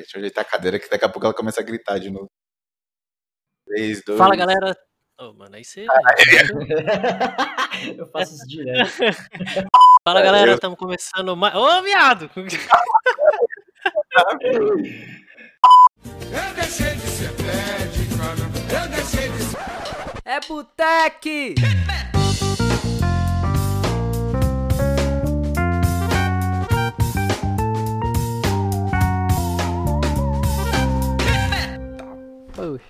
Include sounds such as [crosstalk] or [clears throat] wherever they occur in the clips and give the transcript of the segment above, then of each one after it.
Deixa eu ajeitar a cadeira que daqui a pouco ela começa a gritar de novo. 3, 2. Fala galera. Oh, mano, aí você. [laughs] eu faço isso direto. [laughs] Fala galera, estamos começando mais. Ô, viado! [laughs] Eu deixei de ser cara. Eu deixei de ser. É Boteque!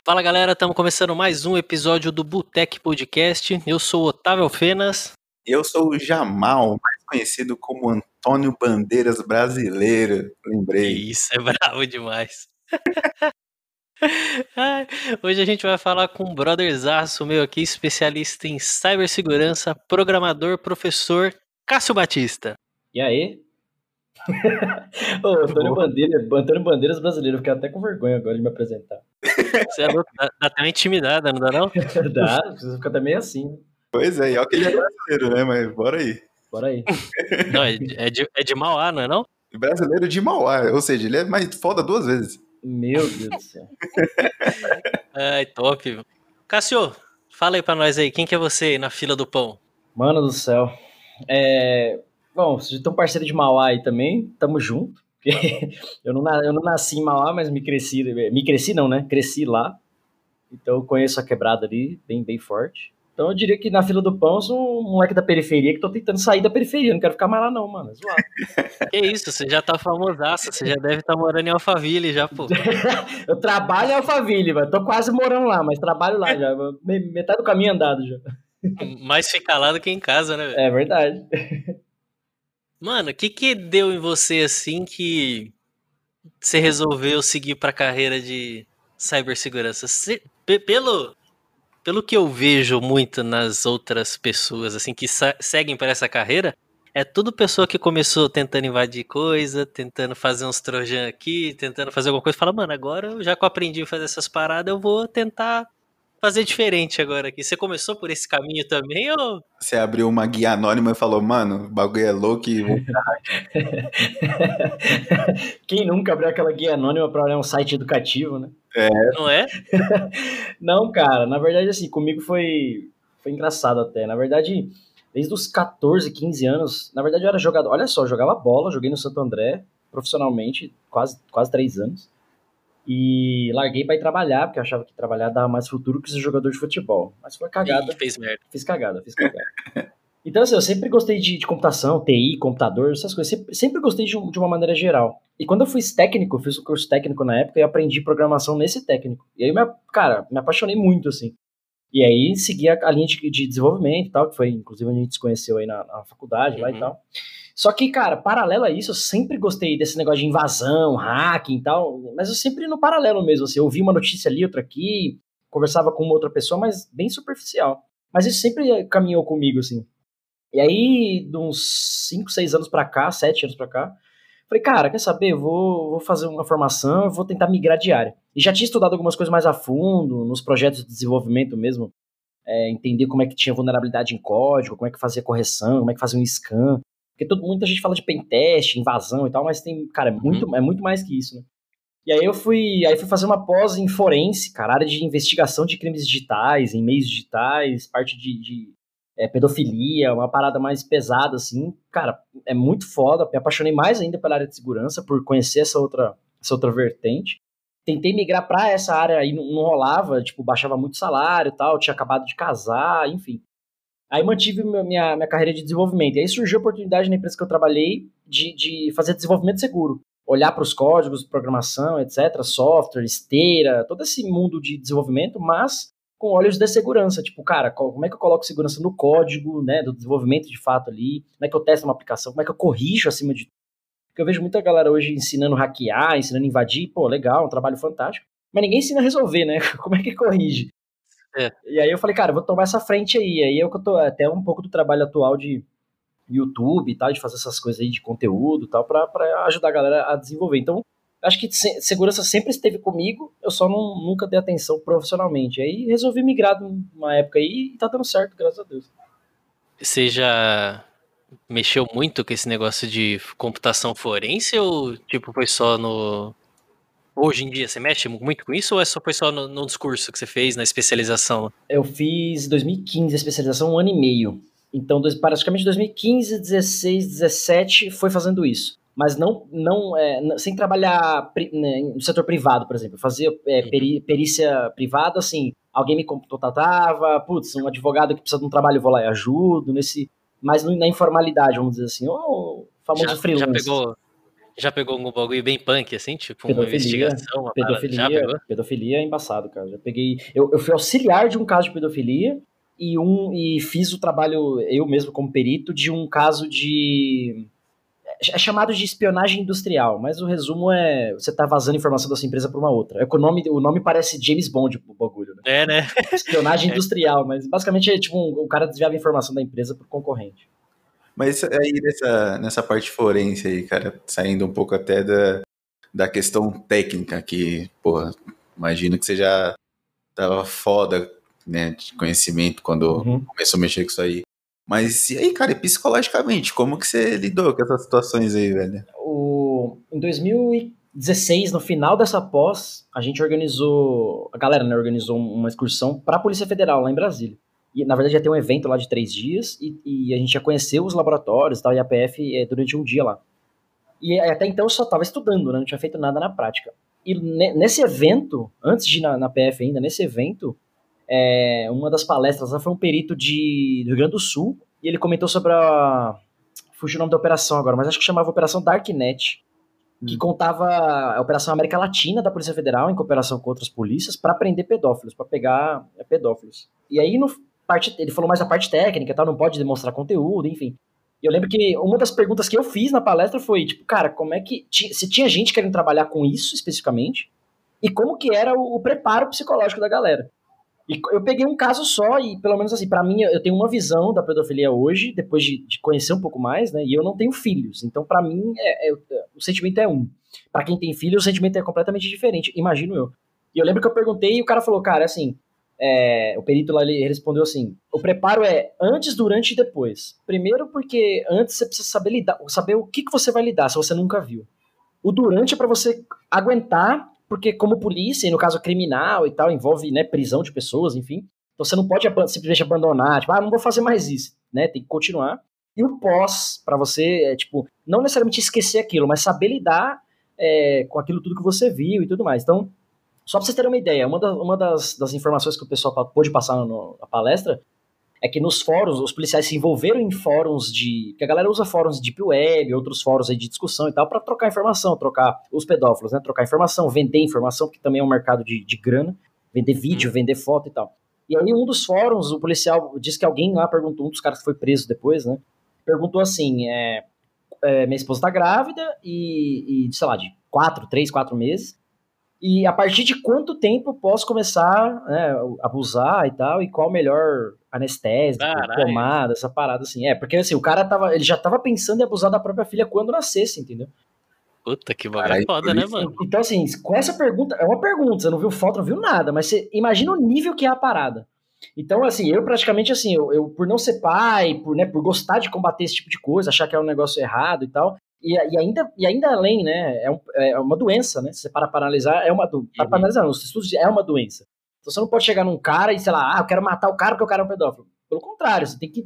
Fala galera, estamos começando mais um episódio do Botec Podcast. Eu sou o Otávio Fenas. Eu sou o Jamal, mais conhecido como Antônio Bandeiras Brasileiro. Lembrei. Isso, é [laughs] bravo demais. [laughs] Ai, Hoje a gente vai falar com um brotherzaço meu aqui, especialista em cibersegurança, programador, professor Cássio Batista. E aí? Ô, Antônio, Bandeira, Antônio Bandeiras brasileiro, eu fiquei até com vergonha agora de me apresentar. Você é louco? Dá, dá até uma intimidada, não dá não? [laughs] Dá, você fica até meio assim. Pois é, e olha que ele é brasileiro, né? Mas bora aí. Bora aí. [laughs] Não, é de, é de, é de Mauá, não é não? Brasileiro de Mauá, ou seja, ele é mais foda duas vezes. Meu Deus do céu. [laughs] Ai, top. Cássio, fala aí pra nós aí, quem que é você aí na fila do pão? Mano do céu. É... Bom, vocês estão parceiro de Mauá aí também, tamo junto. [laughs] Eu não, eu não nasci em Mauá, mas me cresci. Me cresci não, né? Cresci lá. Então eu conheço a quebrada ali, bem, bem forte. Então eu diria que na fila do pão sou um moleque da periferia que tô tentando sair da periferia. Não quero ficar mais lá, não, mano. é zoado. [laughs] Que isso, você já tá famosaço, você já deve estar morando em Alphaville já, pô. [laughs] Eu trabalho em Alphaville, mano. Tô quase morando lá, mas trabalho lá já. Me- Metade do caminho andado já. Mais fica lá do que em casa, né? velho? É verdade. Mano, o que que deu em você assim que você resolveu seguir pra carreira de cibersegurança? Pelo, pelo que eu vejo muito nas outras pessoas assim que seguem para essa carreira, é tudo pessoa que começou tentando invadir coisa, tentando fazer uns trojan aqui, tentando fazer alguma coisa, fala, mano, agora já que eu aprendi a fazer essas paradas, eu vou tentar fazer diferente agora aqui. Você começou por esse caminho também ou Você abriu uma guia anônima e falou, mano, o bagulho é louco e vou [laughs] Quem nunca abriu aquela guia anônima pra olhar um site educativo, né? não é? [laughs] Não, cara, na verdade, assim, comigo foi, foi engraçado até. Na verdade, desde os 14, 15 anos, na verdade eu era jogador. Olha só, eu jogava bola, joguei no Santo André profissionalmente, quase, quase três anos. E larguei pra ir trabalhar, porque eu achava que trabalhar dava mais futuro que ser jogador de futebol. Mas foi cagada. Ih, fez merda. Fiz cagada, fiz cagada. [laughs] Então, assim, eu sempre gostei de, de computação, TI, computador, essas coisas. Sempre, sempre gostei de, de uma maneira geral. E quando eu fui técnico, eu fiz um curso técnico na época e aprendi programação nesse técnico. E aí, me, a- cara, me apaixonei muito, assim. E aí, segui a, a linha de, de desenvolvimento e tal, que foi, inclusive, a gente se conheceu aí na, na faculdade lá Uhum. e tal. Só que, cara, paralelo a isso, eu sempre gostei desse negócio de invasão, hacking e tal, mas eu sempre no paralelo mesmo, assim, eu ouvi uma notícia ali, outra aqui, conversava com uma outra pessoa, mas bem superficial. Mas isso sempre caminhou comigo, assim. E aí, de uns 5, 6 anos pra cá, 7 anos pra cá, falei, cara, quer saber? Eu vou, vou fazer uma formação, vou tentar migrar de área. E já tinha estudado algumas coisas mais a fundo, nos projetos de desenvolvimento mesmo, é, entender como é que tinha vulnerabilidade em código, como é que fazia correção, como é que fazia um scan. Porque todo, muita gente fala de pentest, invasão e tal, mas tem, cara, é muito, é muito mais que isso, né? E aí eu fui, aí fui fazer uma pós em forense, cara, área de investigação de crimes digitais, em meios digitais, parte de, de é, pedofilia, uma parada mais pesada, assim. Cara, é muito foda, me apaixonei mais ainda pela área de segurança, por conhecer essa outra, essa outra vertente. Tentei migrar pra essa área aí, não, não rolava, tipo, baixava muito salário e tal, tinha acabado de casar, enfim. Aí mantive minha, minha, carreira de desenvolvimento. E aí surgiu a oportunidade na empresa que eu trabalhei de, de fazer desenvolvimento seguro. Olhar para os códigos, programação, etc., software, esteira, todo esse mundo de desenvolvimento, mas com olhos de segurança. Tipo, cara, co- como é que eu coloco segurança no código, né, do desenvolvimento de fato ali? Como é que eu testo uma aplicação? Como é que eu corrijo acima de? Porque eu vejo muita galera hoje ensinando a hackear, ensinando a invadir. Pô, legal, um trabalho fantástico. Mas ninguém ensina a resolver, né? [laughs] Como é que corrige? É. E aí eu falei, cara, eu vou tomar essa frente aí. Aí eu que eu tô até um pouco do trabalho atual de YouTube e tal, de fazer essas coisas aí de conteúdo e tal, pra, pra ajudar a galera a desenvolver. Então, acho que se- segurança sempre esteve comigo, eu só não, nunca dei atenção profissionalmente. Aí resolvi migrar numa época aí e tá dando certo, graças a Deus. Você já mexeu muito com esse negócio de computação forense ou tipo foi só no hoje em dia, você mexe muito com isso ou é só foi só no, no discurso que você fez, na especialização? Eu fiz em 2015 a especialização, um ano e meio. Então, dois, praticamente 2015, 16, 17 foi fazendo isso. Mas não, não é, sem trabalhar né, no setor privado, por exemplo. Eu fazia é, peri- perícia privada, assim, alguém me contratava, putz, um advogado que precisa de um trabalho, eu vou lá e ajudo, nesse, mas na informalidade, vamos dizer assim, o famoso Já, freelance. já pegou, já pegou algum bagulho bem punk, assim, tipo uma Pedofilia, investigação, uma parada? Pedofilia, pegou? pedofilia é embaçado, cara. Já peguei. Eu, eu fui auxiliar de um caso de pedofilia e um e fiz o trabalho eu mesmo como perito de um caso de é chamado de espionagem industrial, mas o resumo é você tá vazando informação da sua empresa para uma outra. É que o nome, o nome parece James Bond o bagulho, né? É, né? Espionagem [laughs] É. industrial, mas basicamente é tipo um, o cara desviava informação da empresa pro concorrente. Mas aí nessa, nessa parte forense aí, cara, saindo um pouco até da, da questão técnica, que, porra, imagino que você já tava foda, né, de conhecimento quando Uhum. começou a mexer com isso aí. Mas e aí, cara, e psicologicamente, como que você lidou com essas situações aí, velho? O, em 2016, no final dessa pós, a gente organizou, a galera né, organizou uma excursão para a Polícia Federal lá em Brasília. E, na verdade, ia ter um evento lá de três dias e, e a gente ia conhecer os laboratórios tal, e a PF é, durante um dia lá. E até então eu só estava estudando, né, não tinha feito nada na prática. E ne- nesse evento, antes de ir na, na PF ainda, nesse evento, é, uma das palestras lá foi um perito de, do Rio Grande do Sul, e ele comentou sobre a. Fugiu o nome da operação agora, mas acho que chamava Operação Darknet, que contava a Operação América Latina da Polícia Federal, em cooperação com outras polícias, para prender pedófilos, para pegar é, pedófilos. E aí, no parte, ele falou mais da parte técnica, e tal, não pode demonstrar conteúdo, enfim. E eu lembro que uma das perguntas que eu fiz na palestra foi, tipo, cara, como é que. Se tinha gente querendo trabalhar com isso especificamente, e como que era o, o preparo psicológico da galera. E eu peguei um caso só, e pelo menos assim, pra mim, eu tenho uma visão da pedofilia hoje, depois de, de conhecer um pouco mais, né? E eu não tenho filhos. Então, pra mim, é- é- o sentimento é um. Pra quem tem filho, o sentimento é completamente diferente, imagino eu. E eu lembro que eu perguntei e o cara falou, cara, assim, é, o perito lá ele respondeu assim: o preparo é antes, durante e depois. Primeiro, porque antes você precisa saber lidar, saber o que, que você vai lidar se você nunca viu. O durante é para você aguentar, porque como polícia, e no caso criminal e tal, envolve né, prisão de pessoas, enfim. Então você não pode simplesmente abandonar, tipo, ah, não vou fazer mais isso, né? Tem que continuar. E o pós, para você, é tipo, não necessariamente esquecer aquilo, mas saber lidar é, com aquilo tudo que você viu e tudo mais. Então, só pra vocês terem uma ideia, uma, da- uma das, das informações que o pessoal pôde passar no- na palestra é que nos fóruns, os policiais se envolveram em fóruns de. que a galera usa fóruns de Deep Web, outros fóruns aí de discussão e tal, pra trocar informação, trocar os pedófilos, né? Trocar informação, vender informação, que também é um mercado de, de grana, vender vídeo, vender foto e tal. E aí, um dos fóruns, o policial disse que alguém lá perguntou, um dos caras que foi preso depois, né? Perguntou assim: é, é, minha esposa tá grávida e, e, sei lá, de quatro, três, quatro meses. E a partir de quanto tempo posso começar né, a abusar e tal? E qual o melhor anestésico, Caralho. pomada, essa parada assim. É, porque assim, o cara tava, ele já tava pensando em abusar da própria filha quando nascesse, entendeu? Puta que bagulho Caralho, foda, né, mano? Então, assim, com essa pergunta, é uma pergunta, você não viu foto, não viu nada, mas você imagina o nível que é a parada. Então, assim, eu praticamente, assim, eu, eu, por não ser pai, por, né, por gostar de combater esse tipo de coisa, achar que é um negócio errado e tal, e, e ainda, e ainda além, né, é, um- é uma doença, né, se você para para analisar, é uma doença, para Uhum. analisar, não, os estudos é uma doença. Então você não pode chegar num cara e, sei lá, ah, eu quero matar o cara porque o cara é um pedófilo. Pelo contrário, você tem que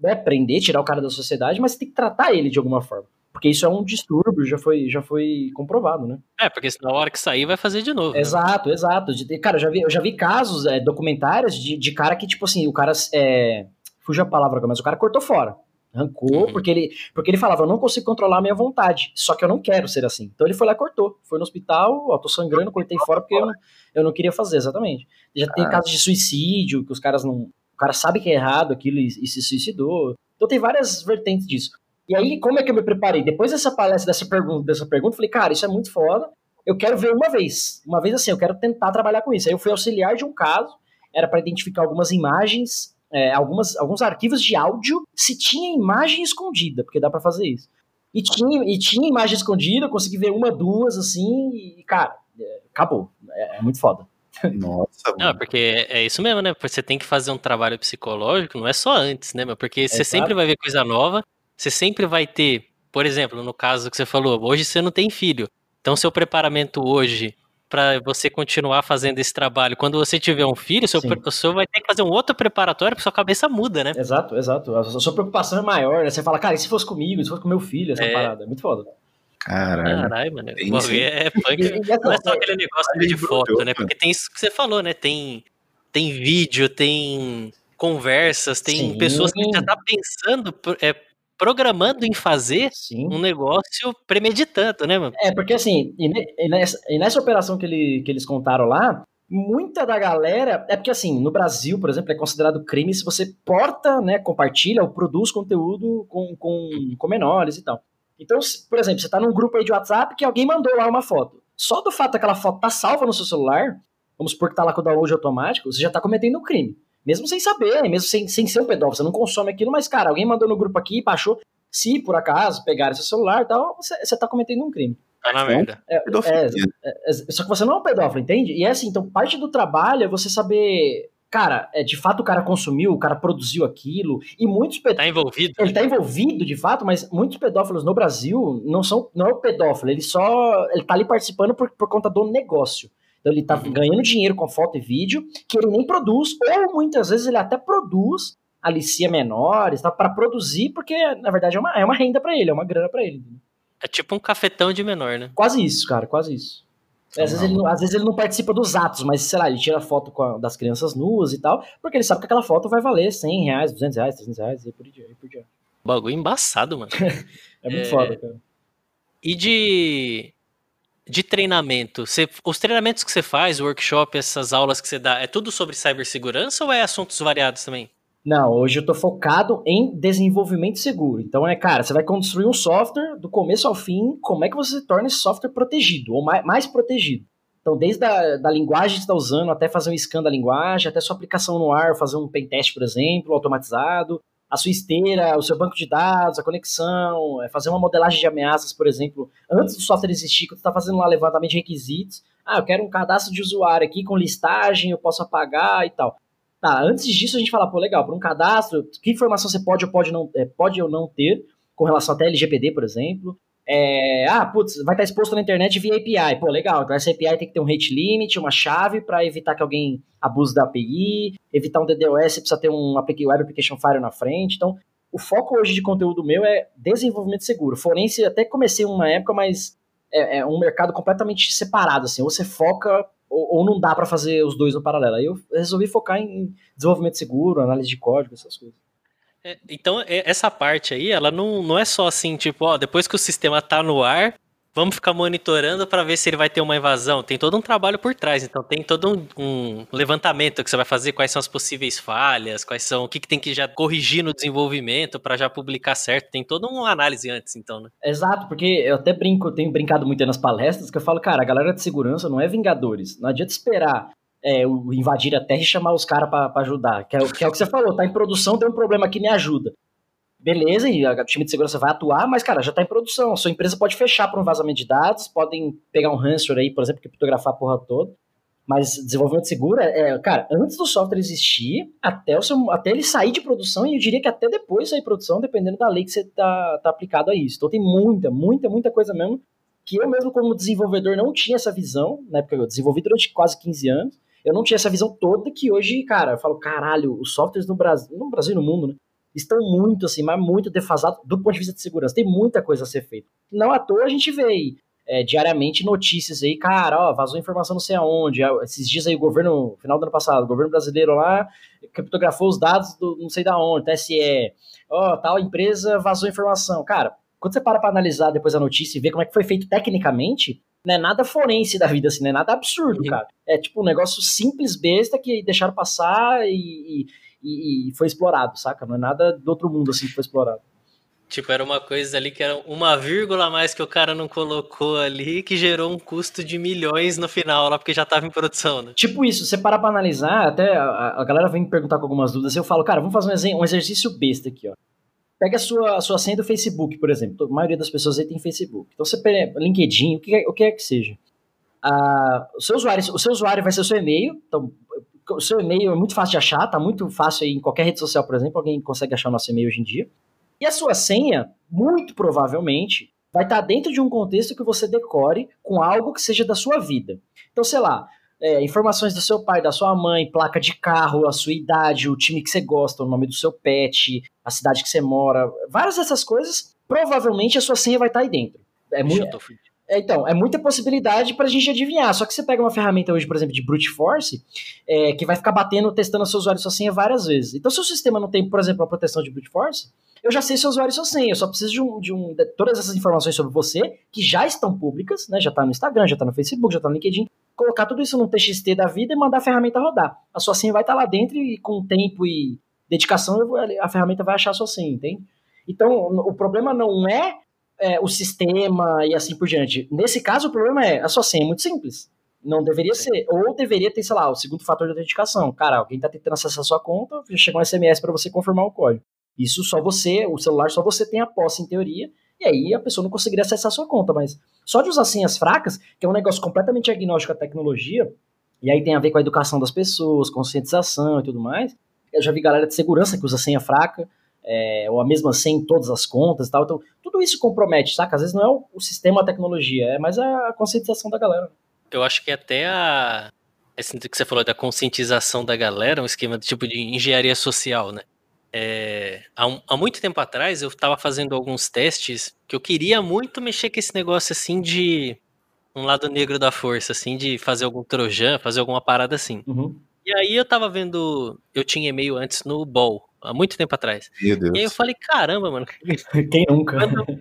né, prender, tirar o cara da sociedade, mas você tem que tratar ele de alguma forma. Porque isso é um distúrbio, já foi, já foi comprovado, né? É, porque na hora que sair vai fazer de novo. né? Exato, exato. De- Cara, eu já vi, eu já vi casos, é, documentários de, de cara que, tipo assim, o cara. É, fugiu a palavra agora, mas o cara cortou fora. Arrancou, Uhum. porque, ele, porque ele falava, eu não consigo controlar a minha vontade, só que eu não quero ser assim. Então ele foi lá e cortou. Foi no hospital, ó, tô sangrando, cortei fora porque eu não, eu não queria fazer, exatamente. Já tem Ah. casos de suicídio, que os caras não. O cara sabe que é errado aquilo e, e se suicidou. Então tem várias vertentes disso. E aí, como é que eu me preparei? Depois dessa palestra, dessa pergunta, dessa pergunta, eu falei, cara, isso é muito foda. Eu quero ver uma vez. Uma vez assim, eu quero tentar trabalhar com isso. Aí eu fui auxiliar de um caso, era para identificar algumas imagens, é, algumas, alguns arquivos de áudio, se tinha imagem escondida, porque dá para fazer isso. E tinha, e tinha imagem escondida, eu consegui ver uma, duas, assim, e, cara, é, acabou. É, é muito foda. Nossa, Não, mano. porque é isso mesmo, né? Você tem que fazer um trabalho psicológico, não é só antes, né, meu? Porque você sempre vai ver coisa nova, você sempre vai ter, por exemplo, no caso que você falou, hoje você não tem filho. Então seu preparamento hoje pra você continuar fazendo esse trabalho. Quando você tiver um filho, seu, Sim. o senhor vai ter que fazer um outro preparatório porque sua cabeça muda, né? Exato, exato. A sua preocupação é maior, né? Você fala, cara, e se fosse comigo, se fosse com meu filho, essa É. parada? É muito foda. Caralho. Caralho, mano. É punk. E- e essa- Não é só aquele negócio de foto, né? Porque tem isso que você falou, né? Tem, tem vídeo, tem conversas, tem Sim. pessoas que já tá pensando, é, programando em fazer Sim. um negócio premeditando, né, mano? É, porque assim, e, ne- nessa, e nessa operação que, ele, que eles contaram lá, muita da galera. É porque assim, no Brasil, por exemplo, é considerado crime se você porta, né, compartilha ou produz conteúdo com, com, com menores e tal. Então, se- por exemplo, você tá num grupo aí de WhatsApp que alguém mandou lá uma foto. Só do fato daquela foto tá salva no seu celular, vamos supor que tá lá com o download automático, você já tá cometendo um crime. Mesmo sem saber, mesmo sem, sem ser um pedófilo, você não consome aquilo, mas, cara, alguém mandou no grupo aqui, baixou. Se por acaso pegarem seu celular e tal, você, você tá cometendo um crime. Tá na Então, merda. É, Pedofilia. é, é, só que você não é um pedófilo, entende? E é assim, então parte do trabalho é você saber, cara, é, de fato o cara consumiu, o cara produziu aquilo, e muitos pedófilos. Tá envolvido? Ele tá envolvido de fato, mas muitos pedófilos no Brasil não são não é o pedófilo, ele só ele tá ali participando por, por conta do negócio. Então ele tá Uhum. ganhando dinheiro com foto e vídeo que ele nem produz, ou muitas vezes ele até produz, alicia menores, tá para produzir, porque na verdade é uma, é uma renda pra ele, é uma grana pra ele. É tipo um cafetão de menor, né? Quase isso, cara, quase isso. Às vezes, ele, não- às vezes ele não participa dos atos, mas sei lá, ele tira foto com a- das crianças nuas e tal, porque ele sabe que aquela foto vai valer 100 reais, 200 reais, 300 reais e por diante. por diante. Bagulho embaçado, mano. [laughs] É muito É. foda, cara. E de, de treinamento? Você, os treinamentos que você faz, o workshop, essas aulas que você dá, é tudo sobre cibersegurança ou é assuntos variados também? Não, hoje eu tô focado em desenvolvimento seguro. Então é, cara, você vai construir um software do começo ao fim, como é que você torna esse software protegido, ou mais, mais protegido. Então, desde a da linguagem que está usando, até fazer um scan da linguagem, até sua aplicação no ar, fazer um pentest, por exemplo, automatizado, a sua esteira, o seu banco de dados, a conexão, é, fazer uma modelagem de ameaças, por exemplo, antes do software existir, quando você está fazendo lá levantamento de requisitos, ah, eu quero um cadastro de usuário aqui com listagem, eu posso apagar e tal. Tá, antes disso a gente fala, pô, legal, para um cadastro, que informação você pode ou pode, não, é, pode ou não ter, com relação até LGPD, por exemplo. É, ah, putz, vai estar exposto na internet via API. Pô, legal, então essa API tem que ter um rate limit, uma chave para evitar que alguém abuse da API, evitar um DDoS, precisa ter um Web Application Firewall na frente. Então, o foco hoje de conteúdo meu é desenvolvimento seguro. Forense, até comecei uma época, mas é, é um mercado completamente separado, assim, ou você foca ou, ou não dá para fazer os dois no paralelo. Aí eu resolvi focar em desenvolvimento seguro, análise de código, essas coisas. É, então, é- essa parte aí, ela não, não é só assim, tipo, ó, depois que o sistema tá no ar, vamos ficar monitorando para ver se ele vai ter uma invasão. Tem todo um trabalho por trás, então tem todo um, um levantamento que você vai fazer, quais são as possíveis falhas, quais são, o que, que tem que já corrigir no desenvolvimento para já publicar certo. Tem toda uma análise antes, então, né? Exato, porque eu até brinco, eu tenho brincado muito nas palestras, que eu falo, cara, a galera de segurança não é vingadores. Não adianta esperar é, invadir a terra e chamar os caras pra ajudar. Que é, que é o que você falou, tá em produção, tem um problema aqui, me ajuda. Beleza, e o time de segurança vai atuar, mas, cara, já tá em produção. A sua empresa pode fechar por um vazamento de dados, podem pegar um ransomware aí, por exemplo, criptografar a porra toda. Mas desenvolvimento seguro é, é, cara, antes do software existir, até, o seu, até ele sair de produção, e eu diria que até depois sair de produção, dependendo da lei que você tá, tá aplicado a isso. Então tem muita, muita, muita coisa mesmo que eu mesmo como desenvolvedor não tinha essa visão, na época eu desenvolvi durante quase 15 anos, eu não tinha essa visão toda que hoje, cara, eu falo, caralho, os softwares no Brasil, no Brasil e no mundo, né, estão muito assim, mas muito defasados do ponto de vista de segurança. Tem muita coisa a ser feita. Não à toa a gente vê aí, é, diariamente notícias aí, cara, ó, vazou informação não sei aonde. Ah, Esses dias aí o governo, final do ano passado, o governo brasileiro lá criptografou os dados do não sei da onde, TSE. Ó, tal empresa vazou informação. Cara, quando você para pra analisar depois a notícia e ver como é que foi feito tecnicamente, não é nada forense da vida, assim, não é nada absurdo, Uhum. cara. É tipo um negócio simples, besta, que deixaram passar e, e, e foi explorado, saca? Não é nada do outro mundo, assim, que foi explorado. Tipo, era uma coisa ali que era uma vírgula a mais que o cara não colocou ali, que gerou um custo de milhões no final lá, porque já tava em produção, né? Tipo isso, você parar pra analisar, até a, a galera vem me perguntar com algumas dúvidas, eu falo, cara, vamos fazer um, um exercício besta aqui, ó. Pega a sua, a sua senha do Facebook, por exemplo. A maioria das pessoas aí tem Facebook. Então você pega LinkedIn, o que, o que é que seja. Ah, o, seu usuário, o seu usuário vai ser o seu e-mail. Então, o seu e-mail é muito fácil de achar, tá muito fácil aí em qualquer rede social, por exemplo, alguém consegue achar o nosso e-mail hoje em dia. E a sua senha, muito provavelmente, vai estar dentro de um contexto que você decore com algo que seja da sua vida. Então, sei lá, é, informações do seu pai, da sua mãe, placa de carro, a sua idade, o time que você gosta, o nome do seu pet, a cidade que você mora, várias dessas coisas, provavelmente a sua senha vai estar aí dentro. É muito, é, então, é muita possibilidade pra gente adivinhar. Só que você pega uma ferramenta hoje, por exemplo, de brute force, é, que vai ficar batendo, testando o seu usuário e sua senha várias vezes. Então, se o sistema não tem, por exemplo, a proteção de brute force, eu já sei seu usuário e sua senha. Eu só preciso de, um, de, um, de todas essas informações sobre você, que já estão públicas, né? Já tá no Instagram, já tá no Facebook, já tá no LinkedIn. Colocar tudo isso num TXT da vida e mandar a ferramenta rodar. A sua senha vai estar lá dentro e com tempo e dedicação, a ferramenta vai achar a sua senha, entende? Então, o problema não é é, o sistema e assim por diante. Nesse caso, o problema é a sua senha é muito simples. Não deveria ser. Ou deveria ter, sei lá, o segundo fator de autenticação. Cara, alguém tá tentando acessar a sua conta, já chegou um SMS para você confirmar o código. Isso só você, o celular, só você tem a posse em teoria, e aí a pessoa não conseguiria acessar a sua conta. Mas só de usar senhas fracas, que é um negócio completamente agnóstico à tecnologia, e aí tem a ver com a educação das pessoas, conscientização e tudo mais. Eu já vi galera de segurança que usa senha fraca, é, ou a mesma senha em todas as contas e tal. Então, tudo isso compromete, saca? Às vezes não é o, sistema, a tecnologia, é mais a conscientização da galera. Eu acho que até a. Esse que você falou da conscientização da galera, um esquema de tipo de engenharia social, né? É, há, há muito tempo atrás eu estava fazendo alguns testes que eu queria muito mexer com esse negócio assim de um lado negro da força, assim, de fazer algum trojan, fazer alguma parada assim. Uhum. E aí eu tava vendo. Eu tinha e-mail antes no Ball, há muito tempo atrás. Meu Deus. E aí eu falei, caramba, mano, [laughs] Quem nunca? quando,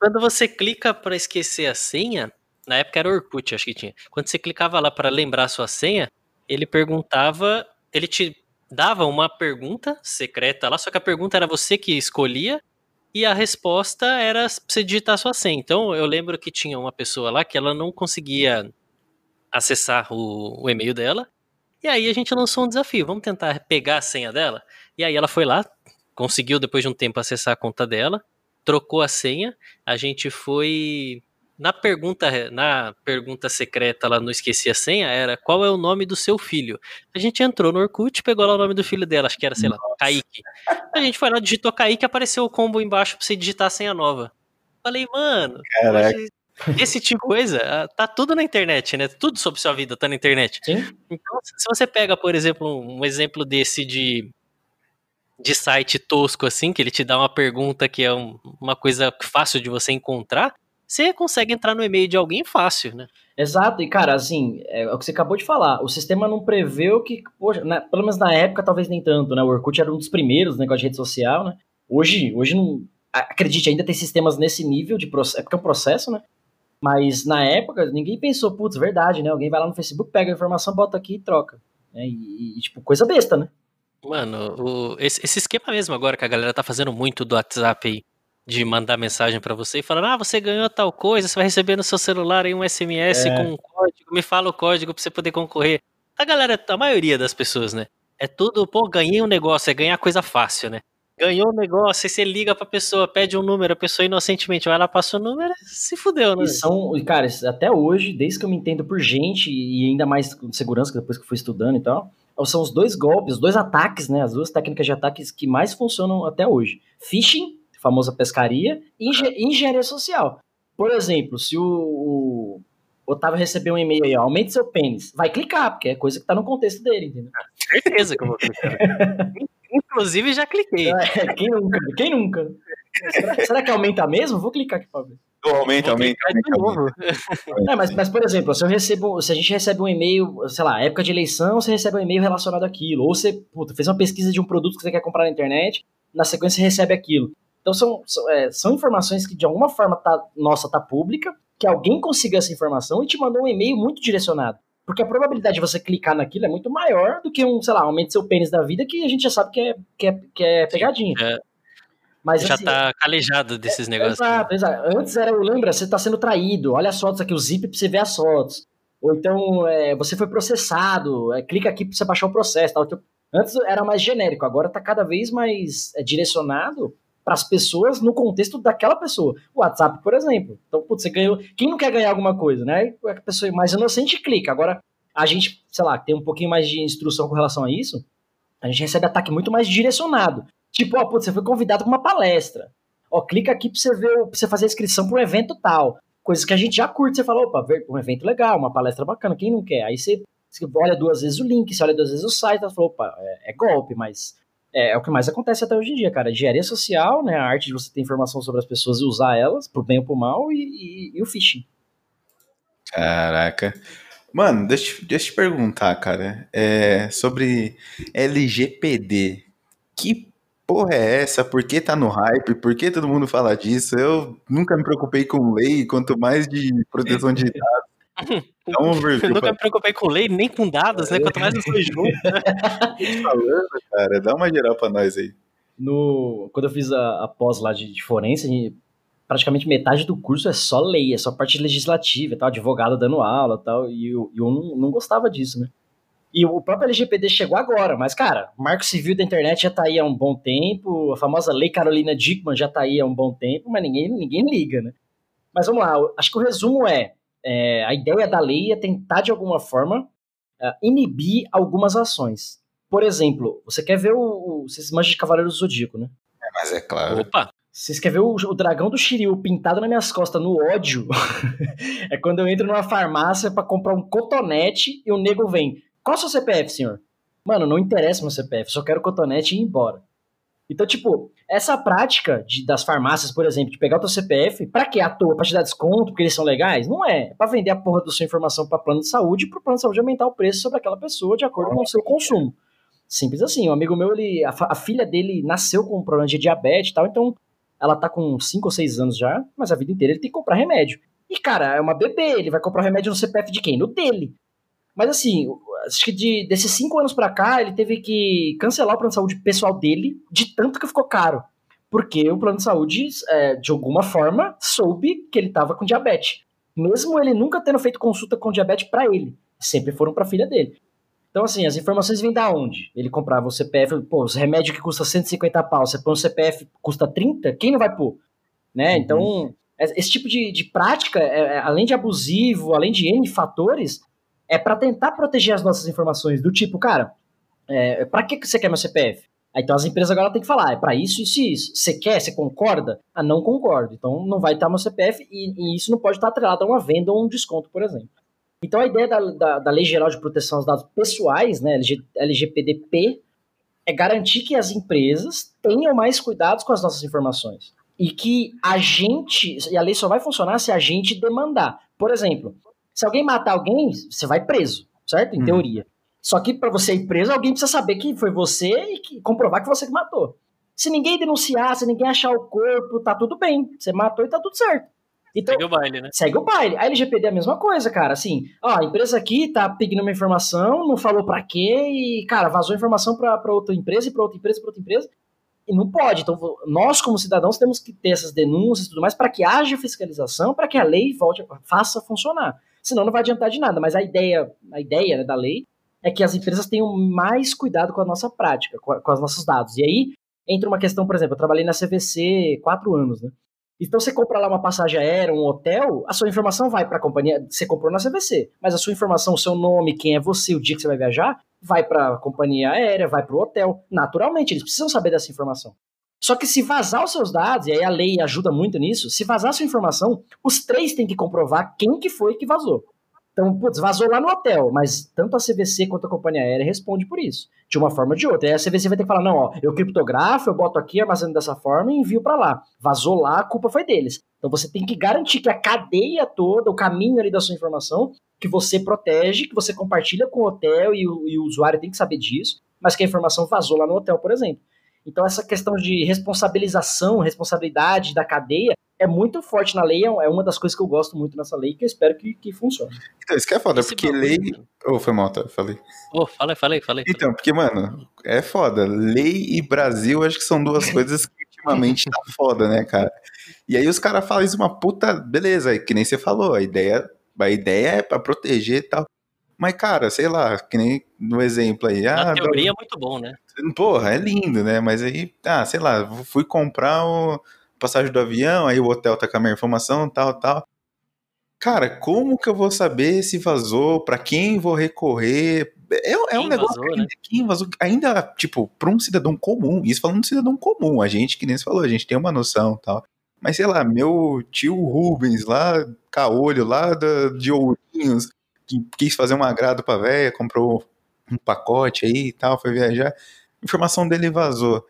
quando você clica pra esquecer a senha, na época era Orkut, acho que tinha. Quando você clicava lá pra lembrar a sua senha, ele perguntava, ele te dava uma pergunta secreta lá, só que a pergunta era você que escolhia e a resposta era você digitar sua senha. Então eu lembro que tinha uma pessoa lá que ela não conseguia acessar o, o e-mail dela. E aí a gente lançou um desafio, vamos tentar pegar a senha dela. E aí ela foi lá, conseguiu depois de um tempo acessar a conta dela, trocou a senha, a gente foi na pergunta na pergunta secreta lá no esqueci a senha era qual é o nome do seu filho. A gente entrou no Orkut, pegou lá o nome do filho dela, acho que era, sei lá, Kaique. A gente foi lá, digitou Kaique, apareceu o combo embaixo pra você digitar a senha nova. Falei, mano, Caraca. esse tipo de coisa ah, tá tudo na internet, né? Tudo sobre sua vida tá na internet. Sim. Então, se você pega, por exemplo, um exemplo desse de, de site tosco assim, que ele te dá uma pergunta que é um- uma coisa fácil de você encontrar, você consegue entrar no e-mail de alguém fácil, né? Exato, e cara, assim, é o que você acabou de falar. O sistema não preveu que, poxa, né, pelo menos na época, talvez nem tanto, né? O Orkut era um dos primeiros negócio de rede social, né? Hoje, hoje não. Acredite, ainda tem sistemas nesse nível de processo. É porque é um processo, né? Mas na época, ninguém pensou, putz, verdade, né? Alguém vai lá no Facebook, pega a informação, bota aqui e troca. né? E, e, tipo, coisa besta, né? Mano, o- esse, esse esquema mesmo agora que a galera tá fazendo muito do WhatsApp aí, de mandar mensagem pra você e falando, ah, você ganhou tal coisa, você vai receber no seu celular aí um SMS É. com um código, me fala o código pra você poder concorrer. A galera, a maioria das pessoas, né? É tudo, pô, ganhei um negócio, é ganhar coisa fácil, né? Ganhou um negócio, aí você liga pra pessoa, pede um número, a pessoa inocentemente vai lá, passa o número, se fudeu, né? E são, cara, até hoje, desde que eu me entendo por gente, e ainda mais com segurança, que depois que eu fui estudando e tal, são os dois golpes, os dois ataques, né? As duas técnicas de ataques que mais funcionam até hoje. Phishing, famosa pescaria, e engen- engenharia social. Por exemplo, se o, o Otávio receber um e-mail aí, ó, aumente seu pênis, vai clicar, porque é coisa que tá no contexto dele, entendeu? Certeza que eu vou clicar. [laughs] Inclusive, já cliquei. É, quem nunca? Quem nunca? Será, será que aumenta mesmo? Vou clicar aqui pra ver. Aumenta, aumenta, aumenta, aumenta. novo. É, mas, mas, por exemplo, se eu recebo, se a gente recebe um e-mail, sei lá, época de eleição, você recebe um e-mail relacionado àquilo. Ou você, puta, fez uma pesquisa de um produto que você quer comprar na internet, na sequência você recebe aquilo. Então são, são, é, são informações que de alguma forma tá, nossa, tá pública, que alguém conseguiu essa informação e te mandou um e-mail muito direcionado. Porque a probabilidade de você clicar naquilo é muito maior do que um, sei lá, aumente seu pênis da vida, que a gente já sabe que é, que é, que é pegadinha. É. Mas, Já assim, tá calejado desses negócios. Exato, exato. Antes era, lembra, você tá sendo traído, olha as fotos aqui, o zip pra você ver as fotos. Ou então, é, você foi processado, é, clica aqui pra você baixar o processo. Tal. Antes era mais genérico, agora tá cada vez mais é, direcionado para as pessoas no contexto daquela pessoa. O WhatsApp, por exemplo. Então, putz, você ganhou. Quem não quer ganhar alguma coisa, né? A pessoa mais inocente clica. Agora, a gente, sei lá, tem um pouquinho mais de instrução com relação a isso, a gente recebe ataque muito mais direcionado. Tipo, ó, putz, você foi convidado para uma palestra. ó, clica aqui pra você ver, pra você fazer a inscrição para um evento tal. Coisas que a gente já curte, você fala, opa, um evento legal, uma palestra bacana, quem não quer? Aí você, você olha duas vezes o link, você olha duas vezes o site, você fala, opa, é, é golpe, mas é, é o que mais acontece até hoje em dia, cara. Engenharia social, né, a arte de você ter informação sobre as pessoas e usar elas, pro bem ou pro mal, e, e- e o phishing. Caraca. Mano, deixa, deixa eu te perguntar, cara. É, sobre LGPD. Que porra é essa? Por que tá no hype? Por que todo mundo fala disso? Eu nunca me preocupei com lei, quanto mais de proteção de dados. Dá um [laughs] Eu nunca me preocupei com lei, nem com dados, né? Quanto mais eu sou junto. [laughs] gente falando, cara. Dá uma geral pra nós aí. no, quando eu fiz a, a pós lá de, de forense, a gente- praticamente metade do curso é só lei, é só parte legislativa e tal, advogado dando aula e tal, e eu, eu não, não gostava disso, né? E o próprio LGPD chegou agora, mas, cara, o marco civil da internet já tá aí há um bom tempo, a famosa lei Carolina Dickman já tá aí há um bom tempo, mas ninguém, ninguém liga, né? Mas vamos lá, acho que o resumo é, é, a ideia da lei é tentar, de alguma forma, é, inibir algumas ações. Por exemplo, você quer ver o. o vocês manjam de Cavaleiro do Zodíaco, né? Mas é claro. Opa, Vocês querem ver o, o dragão do Shiryu pintado nas minhas costas no ódio? [laughs] é quando eu entro numa farmácia pra comprar um cotonete e o nego vem. Qual é o seu CPF, senhor? Mano, não interessa meu CPF, só quero cotonete e ir embora. Então, tipo, essa prática de, das farmácias, por exemplo, de pegar o teu CPF, pra quê? À toa? Pra te dar desconto, porque eles são legais? Não é. É pra vender a porra da sua informação pra plano de saúde pro plano de saúde aumentar o preço sobre aquela pessoa de acordo com o seu consumo. Simples assim. Um amigo meu, ele, a, a filha dele nasceu com um problema de diabetes e tal, então ela tá com 5 ou 6 anos já, mas a vida inteira ele tem que comprar remédio. E, cara, é uma bebê, ele vai comprar remédio no CPF de quem? No dele. Mas assim, acho que de, desses 5 anos pra cá, ele teve que cancelar o plano de saúde pessoal dele, de tanto que ficou caro. Porque o plano de saúde, é, de alguma forma, soube que ele tava com diabetes. Mesmo ele nunca tendo feito consulta com diabetes pra ele. Sempre foram pra filha dele. Então, assim, as informações vêm da onde? Ele comprava o CPF, pô, os remédios que custa 150 pau, você põe o CPF custa 30, quem não vai pôr? Né? Então, é- esse tipo de, de prática, é- é, além de abusivo, além de N fatores, é para tentar proteger as nossas informações, do tipo, cara, é, para que você quer meu CPF? Aí, então as empresas agora têm que falar, é para isso, isso e isso. Você quer? Você concorda? Ah, não concordo. Então não vai estar meu CPF e, e isso não pode estar atrelado a uma venda ou um desconto, por exemplo. Então a ideia da, da, da Lei Geral de Proteção aos Dados Pessoais, né, LG, LGPDP, é garantir que as empresas tenham mais cuidados com as nossas informações. E que a gente, e a lei só vai funcionar se a gente demandar. Por exemplo, se alguém matar alguém, você vai preso, certo? Em Uhum. teoria. Só que para você ir preso, alguém precisa saber que foi você e que, comprovar que você que matou. Se ninguém denunciar, se ninguém achar o corpo, tá tudo bem. Você matou e tá tudo certo. Então, segue o baile, né? segue o baile. A LGPD é a mesma coisa, cara. Assim, ó, a empresa aqui tá pedindo uma informação, não falou pra quê, e, cara, vazou informação pra outra empresa, e pra outra empresa, e pra outra empresa. E não pode. Então, nós, como cidadãos, temos que ter essas denúncias e tudo mais para que haja fiscalização, para que a lei volte, faça funcionar. Senão não vai adiantar de nada. Mas a ideia, a ideia né, da lei é que as empresas tenham mais cuidado com a nossa prática, com, a, com os nossos dados. E aí entra uma questão, por exemplo, eu trabalhei na CVC quatro anos, né? Então você compra lá uma passagem aérea, um hotel, a sua informação vai para a companhia, você comprou na CVC, mas a sua informação, o seu nome, quem é você, o dia que você vai viajar, vai para a companhia aérea, vai para o hotel. Naturalmente, eles precisam saber dessa informação. Só que se vazar os seus dados, e aí a lei ajuda muito nisso, se vazar sua informação, os três têm que comprovar quem que foi que vazou. Então, putz, vazou lá no hotel, mas tanto a CVC quanto a companhia aérea responde por isso, de uma forma ou de outra. Aí a CVC vai ter que falar, não, ó, eu criptografo, eu boto aqui, armazeno dessa forma e envio para lá. Vazou lá, a culpa foi deles. Então você tem que garantir que a cadeia toda, o caminho ali da sua informação, que você protege, que você compartilha com o hotel e o, e o usuário tem que saber disso, mas que a informação vazou lá no hotel, por exemplo. Então essa questão de responsabilização, responsabilidade da cadeia é muito forte na lei, é uma das coisas que eu gosto muito nessa lei, que eu espero que, que funcione. Então, isso que é foda, Esse porque lei. Ô, foi mal, tá? Falei. Ô, falei, falei, falei. Então, porque, mano, é foda. Lei e Brasil, acho que são duas [laughs] coisas que ultimamente tá foda, né, cara? E aí os caras falam isso uma puta. Beleza, é que nem você falou, a ideia, a ideia é pra proteger e tal. Mas, cara, sei lá, que nem no exemplo aí. Na Ah, teoria é muito bom, né? Porra, é lindo, né? Mas aí, ah, sei lá, fui comprar o passagem do avião, aí o hotel tá com a minha informação, tal, tal. Cara, como que eu vou saber se vazou? Pra quem vou recorrer? é, é um Quem negócio vazou, que ainda, né? quem vazou, ainda, tipo, pra um cidadão comum, isso falando de cidadão comum, a gente, que nem você falou, a gente tem uma noção tal. Mas sei lá, meu tio Rubens lá, caolho lá da, de Ourinhos, quis fazer um agrado pra véia, comprou um pacote aí e tal, foi viajar, a informação dele vazou.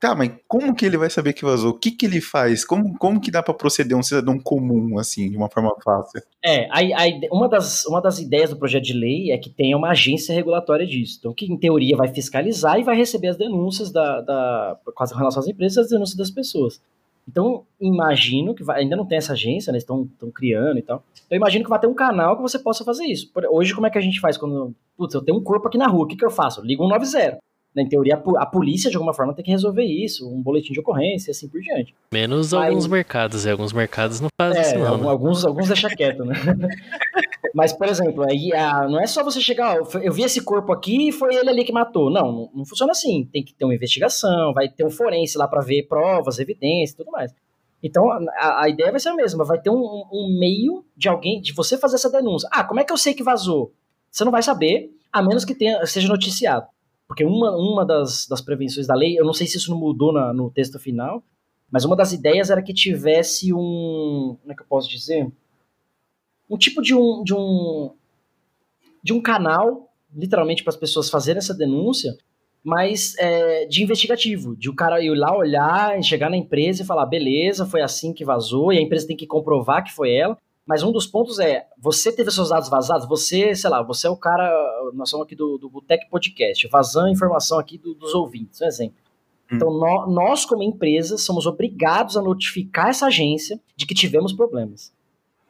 Tá, mas como que ele vai saber que vazou? O que que ele faz? Como, como que dá pra proceder um cidadão comum, assim, de uma forma fácil? É, a, a uma, das, uma das ideias do projeto de lei é que tenha uma agência regulatória disso. Então, que em teoria vai fiscalizar e vai receber as denúncias da, da, com relação às empresas e as denúncias das pessoas. Então, imagino que vai- ainda não tem essa agência, né? Estão estão criando e tal. Então, imagino que vai ter um canal que você possa fazer isso. Hoje, como é que a gente faz quando. Putz, eu tenho um corpo aqui na rua, o que, que eu faço? Ligo 190. Em teoria, a, po- a polícia, de alguma forma, tem que resolver isso, um boletim de ocorrência e assim por diante. Menos Mas- alguns mercados, e alguns mercados não fazem isso É, não, algum- né? alguns, alguns deixa quieto, né? [laughs] Mas, por exemplo, aí ah, não é só você chegar, ó, eu vi esse corpo aqui e foi ele ali que matou. Não, não, não funciona assim. Tem que ter uma investigação, vai ter um forense lá pra ver provas, evidências e tudo mais. Então, a, a ideia vai ser a mesma. Vai ter um, um meio de alguém, de você fazer essa denúncia. Ah, como é que eu sei que vazou? Você não vai saber, a menos que tenha, seja noticiado. Porque uma, uma das, das prevenções da lei, eu não sei se isso não mudou na- no texto final, mas uma das ideias era que tivesse um. Como é que eu posso dizer? Um tipo de um. De um, de um canal, literalmente, para as pessoas fazerem essa denúncia, mas é, de investigativo. De o cara ir lá olhar, chegar na empresa e falar: beleza, foi assim que vazou, e a empresa tem que comprovar que foi ela. Mas um dos pontos é, você teve seus dados vazados, você, sei lá, você é o cara, nós somos aqui do, do Botec Podcast, vazando informação aqui do- dos ouvintes, um exemplo. Então, nó- nós, como empresa, somos obrigados a notificar essa agência de que tivemos problemas.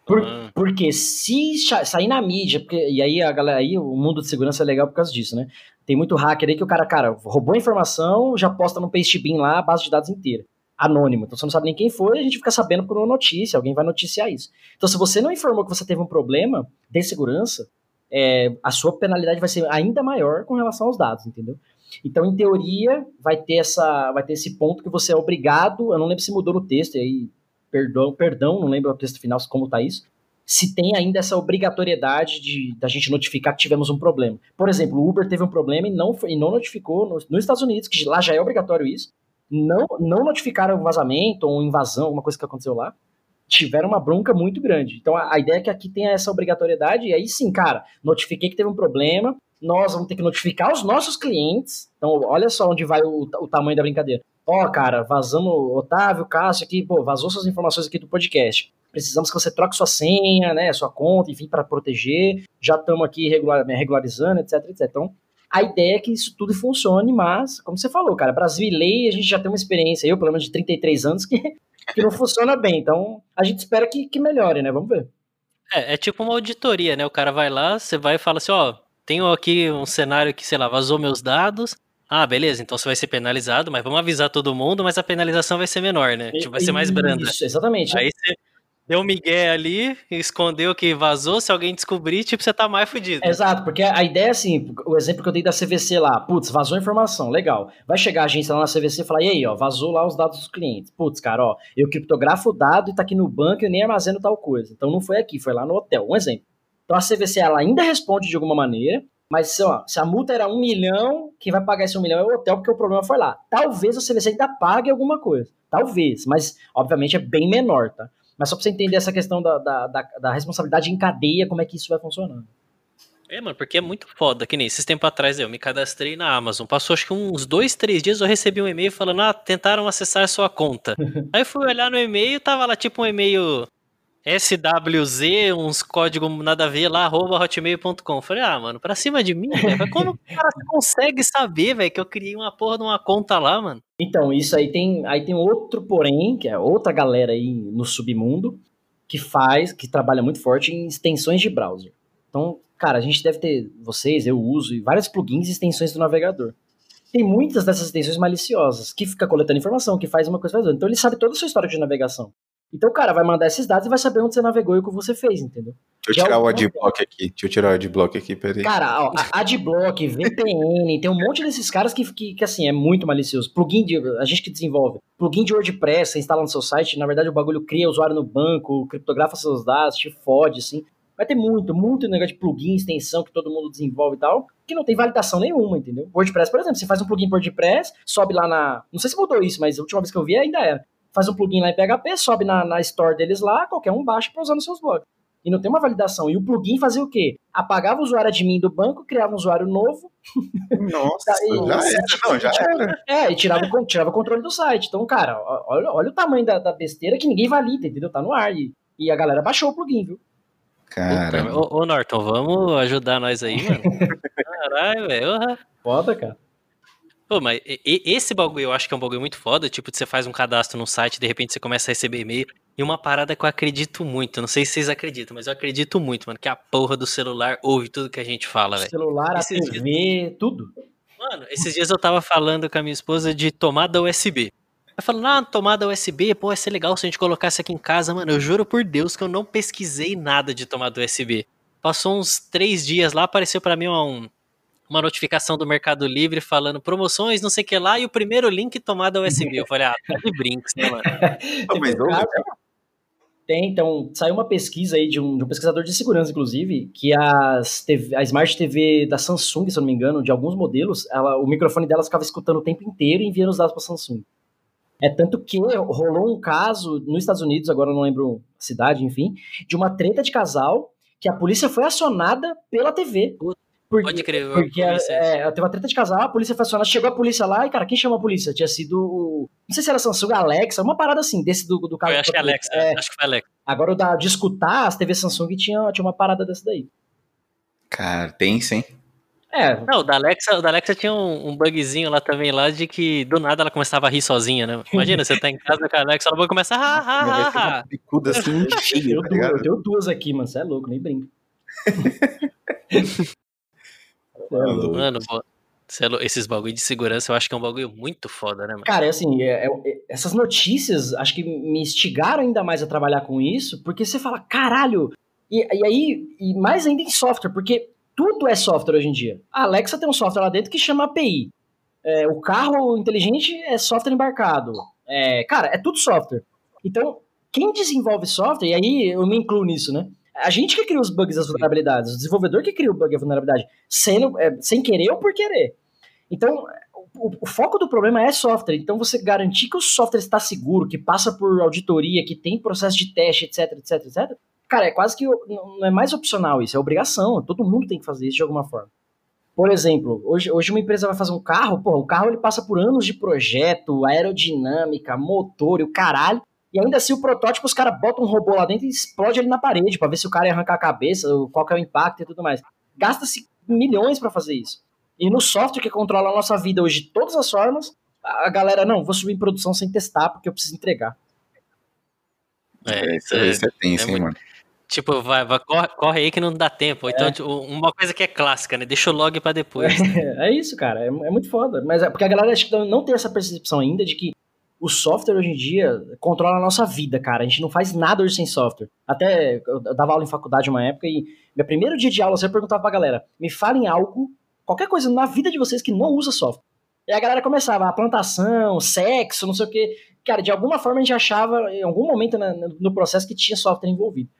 Por- Ah. Porque se sair na mídia, porque, e aí a galera, aí o mundo de segurança é legal por causa disso, né? Tem muito hacker aí que o cara, cara, roubou a informação, já posta no Pastebin lá a base de dados inteira. Anônimo. Então você não sabe nem quem foi, a gente fica sabendo por uma notícia, alguém vai noticiar isso. Então, se você não informou que você teve um problema de segurança, é, a sua penalidade vai ser ainda maior com relação aos dados, entendeu? Então, em teoria, vai ter, essa, vai ter esse ponto que você é obrigado, eu não lembro se mudou no texto, e aí, perdão, perdão, não lembro o texto final como tá isso, se tem ainda essa obrigatoriedade de da gente notificar que tivemos um problema. Por exemplo, o Uber teve um problema e não, e não notificou nos, nos Estados Unidos, que lá já é obrigatório isso, não, não notificaram vazamento ou invasão, alguma coisa que aconteceu lá, tiveram uma bronca muito grande. Então a, a ideia é que aqui tenha essa obrigatoriedade, e aí sim, cara, notifiquei que teve um problema, nós vamos ter que notificar os nossos clientes. Então, olha só onde vai o, o tamanho da brincadeira. Ó, cara, vazamos Otávio, Cássio aqui, pô, vazou suas informações aqui do podcast. Precisamos que você troque sua senha, né, sua conta, enfim, para proteger. Já estamos aqui regular, regularizando, etc, etc. Então, a ideia é que isso tudo funcione, mas, como você falou, cara, Brasil e lei, a gente já tem uma experiência, eu, pelo menos de 33 anos, que, que não funciona bem. Então, a gente espera que, que melhore, né? Vamos ver. É, é tipo uma auditoria, né? O cara vai lá, você vai e fala assim, ó, tenho aqui um cenário que, sei lá, vazou meus dados. Ah, beleza, então você vai ser penalizado, mas vamos avisar todo mundo, mas a penalização vai ser menor, né? Tipo, vai ser mais branda. Isso, exatamente. Aí você deu um migué ali, escondeu que vazou, se alguém descobrir, tipo, você tá mais fudido. Exato, porque a ideia é assim, o exemplo que eu dei da CVC lá, putz, vazou informação, legal. Vai chegar a agência lá na CVC e falar, e aí, ó, vazou lá os dados dos clientes. Putz, cara, ó, eu criptografo o dado e tá aqui no banco e eu nem armazeno tal coisa. Então não foi aqui, foi lá no hotel. Um exemplo. Então a CVC, ela ainda responde de alguma maneira, mas ó, se a multa era um milhão, quem vai pagar esse um milhão é o hotel, porque o problema foi lá. Talvez a CVC ainda pague alguma coisa. Talvez, mas obviamente é bem menor, tá? Mas só pra você entender essa questão da, da, da, da responsabilidade em cadeia, como é que isso vai funcionando. É, mano, porque é muito foda, que nem esses tempos atrás eu me cadastrei na Amazon. Passou acho que uns dois, três dias eu recebi um e-mail falando, ah, tentaram acessar a sua conta. [laughs] Aí eu fui olhar no e-mail, tava lá tipo um e-mail SWZ, uns códigos nada a ver lá, arroba hotmail.com. Falei, ah, mano, pra cima de mim, velho. Como o cara [laughs] consegue saber, velho, que eu criei uma porra de uma conta lá, mano? Então, isso aí tem, aí tem outro porém, que é outra galera aí no submundo, que faz, que trabalha muito forte em extensões de browser. Então, cara, a gente deve ter, vocês, eu uso, e várias plugins e extensões do navegador. Tem muitas dessas extensões maliciosas, que fica coletando informação, que faz uma coisa faz outra. Então ele sabe toda a sua história de navegação. Então o cara vai mandar esses dados e vai saber onde você navegou e o que você fez, entendeu? Deixa eu Já tirar o algum- adblock aqui. Deixa eu tirar o adblock aqui, peraí. Cara, ó, Adblock, VPN, tem um monte desses caras que, que, que, assim, é muito malicioso. Plugin de. A gente que desenvolve. Plugin de WordPress, você instala no seu site, na verdade o bagulho cria usuário no banco, criptografa seus dados, te fode, assim. Vai ter muito, muito negócio de plugin, extensão que todo mundo desenvolve e tal, que não tem validação nenhuma, entendeu? WordPress, por exemplo, você faz um plugin por WordPress, sobe lá na. Não sei se mudou isso, mas a última vez que eu vi ainda era. Faz um plugin lá em PHP, sobe na, na store deles lá, qualquer um baixa pra usar nos seus blogs. E não tem uma validação. E o plugin fazia o quê? Apagava o usuário admin do banco, criava um usuário novo. Nossa, [laughs] E- já era. Não, já era. É, e tirava, tirava o controle do site. Então, cara, olha, olha o tamanho da, da besteira que ninguém valida, entendeu? Tá no ar. E, e a galera baixou o plugin, viu? Cara, Puta, ô, ô, Norton, vamos ajudar nós aí, mano. [laughs] Caralho, velho. Foda, cara. Pô, mas esse bagulho eu acho que é um bagulho muito foda. Tipo, você faz um cadastro num site, de repente você começa a receber e-mail. E uma parada que eu acredito muito, não sei se vocês acreditam, mas eu acredito muito, mano, que a porra do celular ouve tudo que a gente fala, velho. Celular, a TV, tudo. Mano, esses dias eu tava falando com a minha esposa de tomada USB. Eu falando, ah, tomada USB, pô, ia ser legal se a gente colocasse aqui em casa. Mano, eu juro por Deus que eu não pesquisei nada de tomada USB. Passou uns três dias lá, apareceu pra mim um- uma notificação do Mercado Livre falando promoções, não sei o que lá, e o primeiro link tomada USB. Eu falei, ah, tá de brinks, né, mano? [laughs] Mas Tem, então, saiu uma pesquisa aí de um, de um pesquisador de segurança, inclusive, que as TV a Smart TV da Samsung, se eu não me engano, de alguns modelos, ela, o microfone dela ficava escutando o tempo inteiro e enviando os dados para Samsung. É tanto que rolou um caso nos Estados Unidos, agora eu não lembro a cidade, enfim, de uma treta de casal que a polícia foi acionada pela TV. Porque, Pode crer, eu porque aí. é, teve uma treta de casal, a polícia foi acionada, chegou a polícia lá e, cara, quem chamou a polícia? Tinha sido. o- Não sei se era Samsung, Alexa, uma parada assim, desse do, do caso. Eu acho que é Alexa, É, acho que foi Alexa. Agora o da, de escutar, as TV Samsung tinha, tinha uma parada dessa daí. Cara, tem sim. É, Não, o da Alexa, o da Alexa tinha um, um bugzinho lá também, lá de que do nada ela começava a rir sozinha, né? Imagina, você tá em casa com a Alexa, ela começa a ha, ha, Vai ha, uma ha. picuda assim [laughs] cheia, eu, tá tenho, eu tenho duas aqui, mano. Você é louco, nem brinca. [laughs] Maluco. Mano, cê é esses bagulho de segurança eu acho que é um bagulho muito foda, né, mano? Cara, é assim, é- é- é- essas notícias acho que me instigaram ainda mais a trabalhar com isso, porque você fala, caralho, e, e aí, e mais ainda em software, porque tudo é software hoje em dia. A Alexa tem um software lá dentro que chama API. É, o carro inteligente é software embarcado. É, cara, é tudo software. Então, quem desenvolve software, e aí eu me incluo nisso, né? A gente que cria os bugs e as vulnerabilidades, o desenvolvedor que cria o bug e a vulnerabilidade, sendo, é, sem querer ou por querer. Então, o, o foco do problema é software. Então, você garantir que o software está seguro, que passa por auditoria, que tem processo de teste, etc, etc, etc. Cara, é quase que não é mais opcional isso, é obrigação. Todo mundo tem que fazer isso de alguma forma. Por exemplo, hoje, hoje uma empresa vai fazer um carro, pô, o carro ele passa por anos de projeto, aerodinâmica, motor e o caralho. E ainda assim o protótipo, os caras botam um robô lá dentro e explode ele na parede pra ver se o cara ia arrancar a cabeça, qual que é o impacto e tudo mais. Gasta-se milhões pra fazer isso. E no software que controla a nossa vida hoje de todas as formas, a galera, não, vou subir em produção sem testar porque eu preciso entregar. É, isso, é- isso é tenso, é hein, mano. Tipo, vai, vai, corre, corre aí que não dá tempo. Então, tipo, uma coisa que é clássica, né? Deixa o log pra depois. né? [laughs] É isso, cara, é, é muito foda. Mas é porque a galera acho que não tem essa percepção ainda de que o software hoje em dia controla a nossa vida, cara. A gente não faz nada hoje sem software. Até eu dava aula em faculdade uma época e meu primeiro dia de aula eu perguntava pra galera: me falem algo, qualquer coisa na vida de vocês que não usa software. E a galera começava, a plantação, sexo, não sei o quê. Cara, de alguma forma a gente achava, em algum momento no processo, que tinha software envolvido.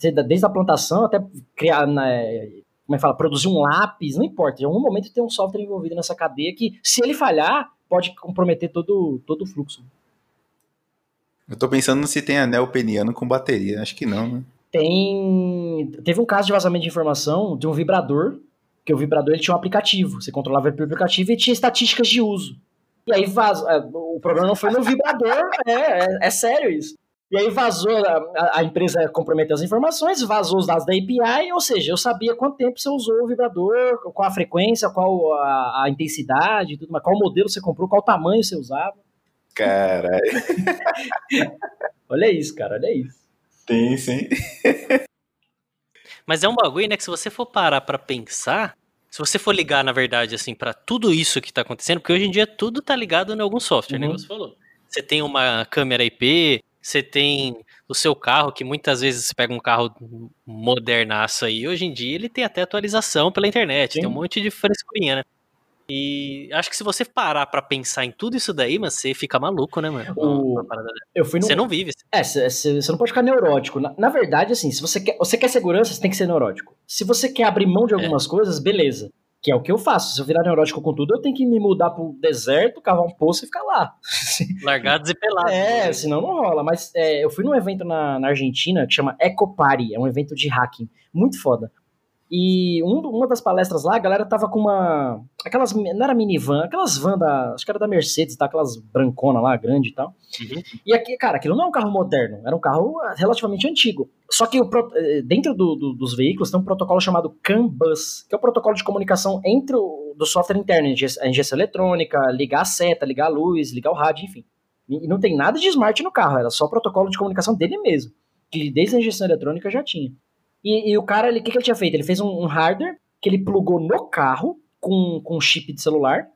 Desde desde a plantação até criar, né, como é que fala, produzir um lápis, não importa. Em algum momento tem um software envolvido nessa cadeia que, se ele falhar, pode comprometer todo, todo o fluxo. Eu tô pensando se tem anel peniano com bateria. Acho que não, né? Tem. Teve um caso de vazamento de informação de um vibrador, que o vibrador ele tinha um aplicativo. Você controlava pelo aplicativo e tinha estatísticas de uso. E aí vazou. é, O problema não foi no vibrador, [laughs] é, é, é sério isso. E aí vazou, a, a empresa comprometeu as informações, vazou os dados da API, ou seja, eu sabia quanto tempo você usou o vibrador, qual a frequência, qual a, a intensidade, tudo mais, qual modelo você comprou, qual tamanho você usava. Caralho. [laughs] Olha isso, cara, olha isso. Tem, sim. Mas é um bagulho, né, que se você for parar pra pensar, se você for ligar, na verdade, assim, pra tudo isso que tá acontecendo, porque hoje em dia tudo tá ligado em algum software, né, Uhum. como você falou. Você tem uma câmera IP, você tem o seu carro, que muitas vezes você pega um carro modernaço aí, hoje em dia ele tem até atualização pela internet, Sim. tem um monte de frescurinha, né? E acho que se você parar pra pensar em tudo isso daí, mas você fica maluco, né, mano? O-. Eu fui no. Você não vive. É, você não pode ficar neurótico. Na, na verdade, assim, se você quer, você quer segurança, você tem que ser neurótico. Se você quer abrir mão de algumas coisas, beleza. Que é o que eu faço. Se eu virar neurótico com tudo, eu tenho que me mudar pro deserto, cavar um poço e ficar lá. [laughs] Largados e pelados. É, né? senão não rola. Mas é, eu fui num evento na, na Argentina que chama Eco Party, é um evento de hacking, muito foda. E um- uma das palestras lá, a galera tava com uma. Aquelas. Não era minivan, aquelas van da. Acho que era da Mercedes, tá? Aquelas brancona lá, grande e tal. Uhum. E aqui, cara, aquilo não é um carro moderno, era um carro ah, relativamente antigo. Só que o eh, dentro do- do- dos veículos tem um protocolo chamado CAN Bus, que é o protocolo de comunicação entre o do software interno, a injeção eletrônica, ligar a seta, ligar a luz, ligar o rádio, enfim. E e não tem nada de smart no carro, era só o protocolo de comunicação dele mesmo, que desde a injeção eletrônica já tinha. E, e o cara, ele- o que, que ele tinha feito? Ele fez um, um hardware que ele plugou no carro com, com um chip de celular,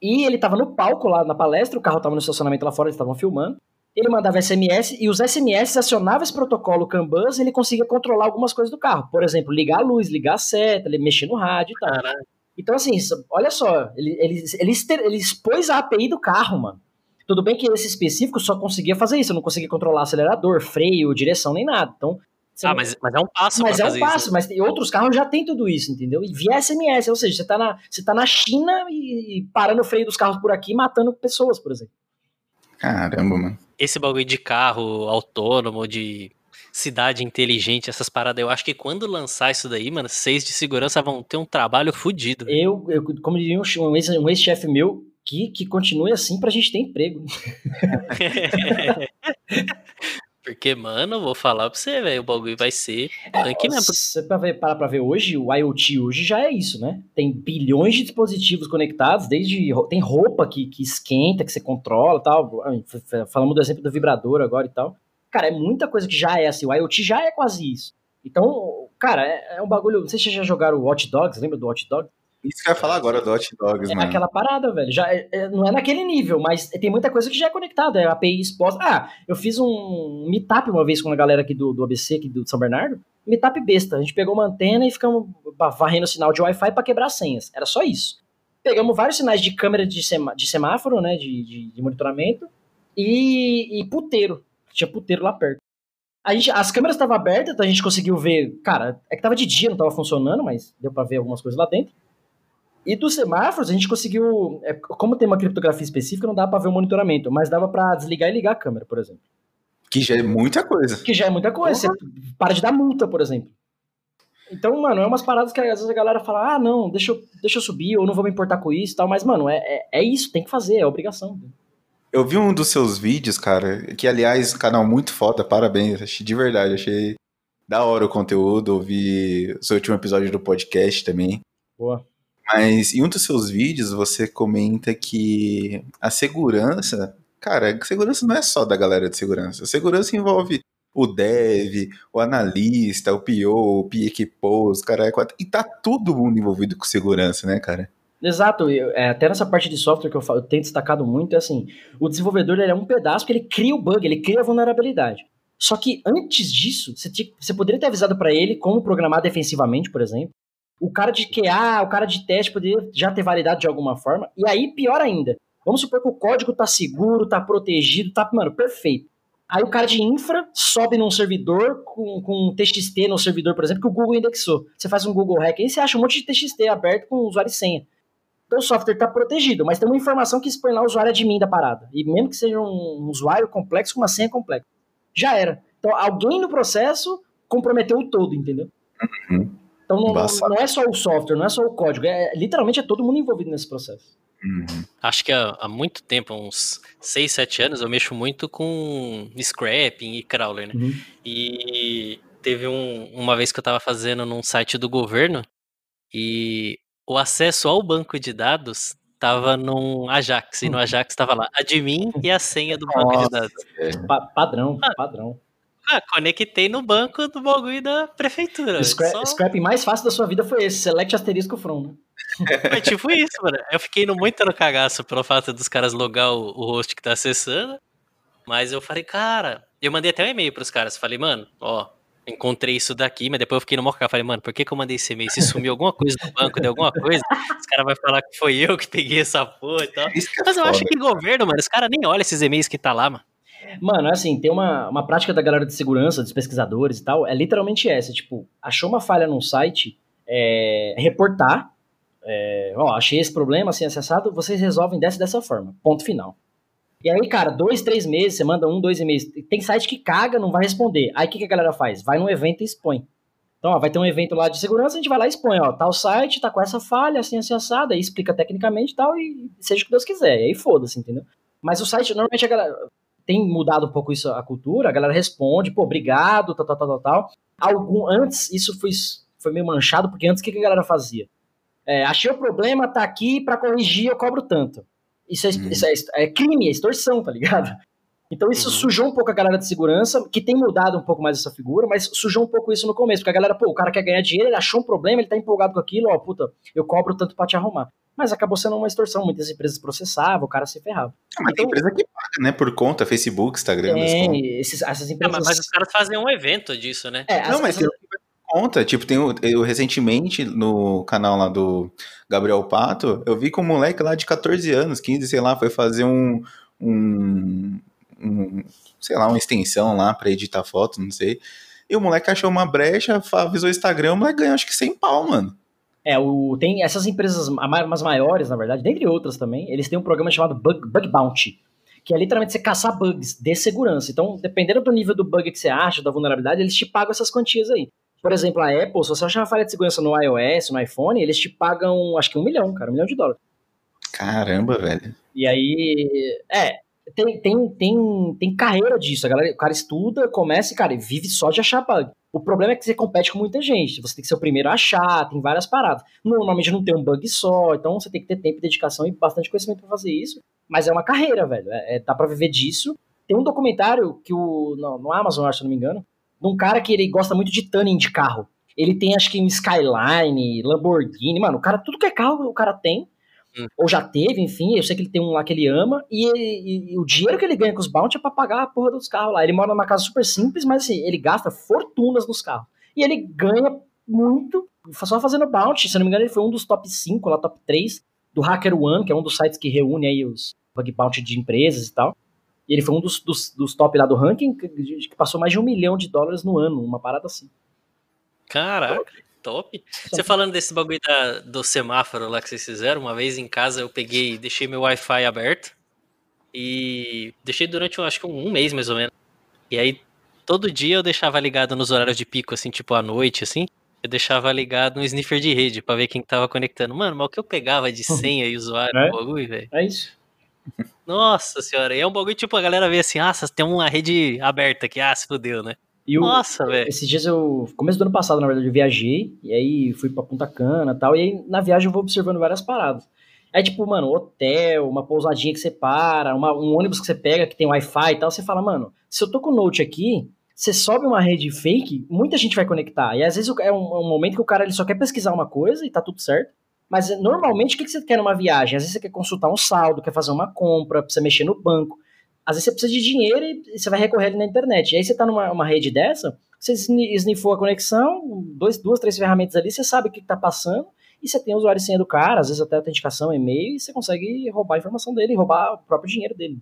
e ele tava no palco lá na palestra, o carro tava no estacionamento lá fora, eles estavam filmando. Ele mandava SMS e os SMS acionavam esse protocolo CAN bus e ele conseguia controlar algumas coisas do carro. Por exemplo, ligar a luz, ligar a seta, ele mexer no rádio e tal. Caralho. Então, assim, olha só, ele, ele, ele, ele expôs a API do carro, mano. Tudo bem que esse específico só conseguia fazer isso, não conseguia controlar acelerador, freio, direção, nem nada. Então, você Ah, não- mas, mas é um passo mas é um passo, isso. mas tem outros carros já tem tudo isso, entendeu? E via SMS, ou seja, você tá na, você tá na China e, e parando o freio dos carros por aqui e matando pessoas, por exemplo. Caramba, mano. Esse bagulho de carro autônomo, de cidade inteligente, essas paradas, eu acho que quando lançar isso daí, mano, seis de segurança vão ter um trabalho fudido. Eu, eu como diria um, um ex- um ex-chefe meu, que, que continue assim pra gente ter emprego. [laughs] [laughs] [laughs] Porque, mano, vou falar pra você, velho, o bagulho vai ser tanque mesmo. Você ver, parar pra ver hoje, o IoT hoje já é isso, né? Tem bilhões de dispositivos conectados, desde tem roupa que, que esquenta, que você controla tal. Falamos do exemplo do vibrador agora e tal. Cara, é muita coisa que já é assim. O IoT já é quase isso. Então, cara, é, é um bagulho. Não sei se vocês já jogaram o Watch Dogs, lembra do Watch Dogs? Isso que eu ia falar agora do Hot Dogs, É mano. aquela parada, velho. Já é- é- não é naquele nível, mas tem muita coisa que já é conectada. É API exposta. Ah, eu fiz um meetup uma vez com uma galera aqui do, do ABC, aqui do São Bernardo. Meetup besta. A gente pegou uma antena e ficamos varrendo o sinal de Wi-Fi pra quebrar senhas. Era só isso. Pegamos vários sinais de câmera de, de semáforo, né? De, de- de monitoramento. E, e puteiro. Tinha puteiro lá perto. A gente, as câmeras estavam abertas, então a gente conseguiu ver. Cara, é que tava de dia, não tava funcionando, mas deu pra ver algumas coisas lá dentro. E dos semáforos, a gente conseguiu. é, como tem uma criptografia específica, não dá pra ver o monitoramento, mas dava pra desligar e ligar a câmera, por exemplo. Que já é muita coisa. Que já é muita coisa. Você para de dar multa, por exemplo. Então, mano, é umas paradas que às vezes a galera fala: ah, não, deixa eu, deixa eu subir, ou não vou me importar com isso e tal. Mas, mano, é, é, é isso, tem que fazer, é obrigação. Eu vi um dos seus vídeos, cara, que aliás, canal muito foda, parabéns, achei de verdade, achei da hora o conteúdo, ouvi o seu último episódio do podcast também. Boa. Mas em um dos seus vídeos você comenta que a segurança, cara, a segurança não é só da galera de segurança. A segurança envolve o dev, o analista, o PO, o PO, os cara, e tá todo mundo envolvido com segurança, né, cara? Exato, eu- é, até nessa parte de software que eu, falo, eu tenho destacado muito, é assim, o desenvolvedor ele é um pedaço que ele cria o bug, ele cria a vulnerabilidade. Só que antes disso, você, tinha- você poderia ter avisado para ele como programar defensivamente, por exemplo. O cara de QA, o cara de teste poderia já ter validado de alguma forma. E aí, pior ainda, vamos supor que o código tá seguro, tá protegido, tá, mano, perfeito. Aí o cara de infra sobe num servidor com, com um TXT no servidor, por exemplo, que o Google indexou. Você faz um Google Hack, aí você acha um monte de TXT aberto com usuário e senha. Então o software está protegido, mas tem uma informação que expõe lá o usuário admin da parada. E mesmo que seja um usuário complexo com uma senha complexa. Já era. Então alguém no processo comprometeu o todo, entendeu? Uhum. Então não, não é só o software, não é só o código, é, literalmente é todo mundo envolvido nesse processo. Uhum. Acho que há, há muito tempo, uns 6, 7 anos, eu mexo muito com scrapping e crawler, né? Uhum. E teve um- uma vez que eu tava fazendo num site do governo e o acesso ao banco de dados tava num Ajax. E no Ajax tava lá admin e a senha do banco de dados. Pa- padrão, padrão. Ah, conectei no banco do bagulho da prefeitura. O scra Só- scrapping mais fácil da sua vida foi esse, select asterisco from, né? [laughs] Foi tipo isso, mano. Eu fiquei no muito no cagaço pelo fato dos caras logar o, o host que tá acessando. Mas eu falei, cara, eu mandei até um e-mail pros caras. Falei, mano, ó, encontrei isso daqui, mas depois eu fiquei no moca, falei, mano, por que, que eu mandei esse e-mail? Se sumiu alguma coisa do banco, deu alguma coisa, os caras vão falar que foi eu que peguei essa porra e tal. É Mas eu acho que governo, mano, os caras nem olham esses e-mails que tá lá, mano. Mano, assim, tem uma, uma prática da galera de segurança, dos pesquisadores e tal, é literalmente essa, tipo, achou uma falha num site, é, reportar, é, ó, achei esse problema, assim, acessado, vocês resolvem dessa dessa forma, ponto final. E aí, cara, dois, três meses, você manda um, dois e-mails, tem site que caga, não vai responder, aí o que, que a galera faz? Vai num evento e expõe. Então, ó, vai ter um evento lá de segurança, a gente vai lá e expõe, ó, tal site tá com essa falha, assim, assim, assada, aí explica tecnicamente e tal, e seja o que Deus quiser, e aí foda-se, entendeu? Mas o site, normalmente a galera, tem mudado um pouco isso a cultura, a galera responde, pô, obrigado, tal, tal, tal, tal, tal. Algum, antes, isso foi, foi meio manchado, porque antes o que, que a galera fazia? É, achei o problema, tá aqui, pra corrigir eu cobro tanto. Isso é, Uhum. isso é, é crime, é extorsão, tá ligado? Então isso Uhum. sujou um pouco a galera de segurança, que tem mudado um pouco mais essa figura, mas sujou um pouco isso no começo, porque a galera, pô, o cara quer ganhar dinheiro, ele achou um problema, ele tá empolgado com aquilo, ó, puta, eu cobro tanto pra te arrumar. Mas acabou sendo uma extorsão, muitas empresas processavam, o cara se ferrava. Ah, Mas tem empresa que paga, né? Por conta, Facebook, Instagram. Tem esses, essas É, empresas... mas, mas os caras fazem um evento disso, né? É, Não, mas tem conta. Tipo, tem o, eu recentemente no canal lá do Gabriel Pato, eu vi que um moleque lá de 14 anos, 15, sei lá, foi fazer um. um, um sei lá, uma extensão lá pra editar foto, não sei. E o moleque achou uma brecha, avisou o Instagram, o moleque ganhou acho que 100 pau, mano. É, o, tem essas empresas, a ma- umas maiores, na verdade, dentre outras também, eles têm um programa chamado Bug, Bug Bounty, que é literalmente você caçar bugs de segurança. Então, dependendo do nível do bug que você acha, da vulnerabilidade, eles te pagam essas quantias aí. Por exemplo, a Apple, se você achar uma falha de segurança no iOS, no iPhone, eles te pagam, acho que um milhão, cara, um milhão de dólares. Caramba, velho. E aí, é, tem, tem, tem, tem carreira disso. A galera, o cara estuda, começa e, cara, vive só de achar bug. O problema é que você compete com muita gente. Você tem que ser o primeiro a achar, tem várias paradas. Normalmente não tem um bug só, então você tem que ter tempo, dedicação e bastante conhecimento pra fazer isso. Mas é uma carreira, velho. É, é- dá pra viver disso. Tem um documentário que o. No, Amazon, se eu não me engano, de um cara que ele gosta muito de tuning de carro. Ele tem, acho que, um Skyline, Lamborghini, mano, o cara, tudo que é carro, o cara tem Hum. ou já teve, enfim, eu sei que ele tem um lá que ele ama, e, ele- e o dinheiro que ele ganha com os bounty é pra pagar a porra dos carros lá. Ele mora numa casa super simples, mas assim, ele gasta fortunas nos carros. E ele ganha muito só fazendo bounty. Se não me engano, ele foi um dos top 5, lá, top 3 do Hacker One, que é um dos sites que reúne aí os bug bounty de empresas e tal. E ele foi um dos, dos, dos top lá do ranking, que, que passou mais de um milhão de dólares no ano, uma parada assim. Caraca, top. Você falando desse bagulho da- do semáforo lá que vocês fizeram, uma vez em casa eu peguei, deixei meu Wi-Fi aberto e deixei durante, acho que um, mês mais ou menos. E aí, todo dia eu deixava ligado nos horários de pico, assim, tipo à noite, assim, eu deixava ligado um sniffer de rede pra ver quem tava conectando. Mano, mas o que eu pegava de [laughs] senha e usuário É? bagulho, velho? É isso. Nossa senhora, e é um bagulho tipo, a galera vê assim, ah, tem uma rede aberta aqui, ah, se fudeu, né? E Nossa, velho. Esses dias eu. Começo do ano passado, na verdade, eu viajei. E aí fui pra Punta Cana e tal. E aí na viagem eu vou observando várias paradas. É tipo, mano, hotel, uma pousadinha que você para, uma- um ônibus que você pega que tem Wi-Fi e tal. Você fala, mano, se eu tô com o Note aqui, você sobe uma rede fake, muita gente vai conectar. E às vezes é um, é um momento que o cara ele só quer pesquisar uma coisa e tá tudo certo. Mas normalmente o que que você quer numa viagem? Às vezes você quer consultar um saldo, quer fazer uma compra, precisa mexer no banco. Às vezes você precisa de dinheiro e você vai recorrer ali na internet. E aí você tá numa uma rede dessa, você sni- sniffou a conexão, dois, duas, três ferramentas ali, você sabe o que, que tá passando, e você tem o usuário e cara, às vezes até autenticação, e-mail, e você consegue roubar a informação dele, roubar o próprio dinheiro dele.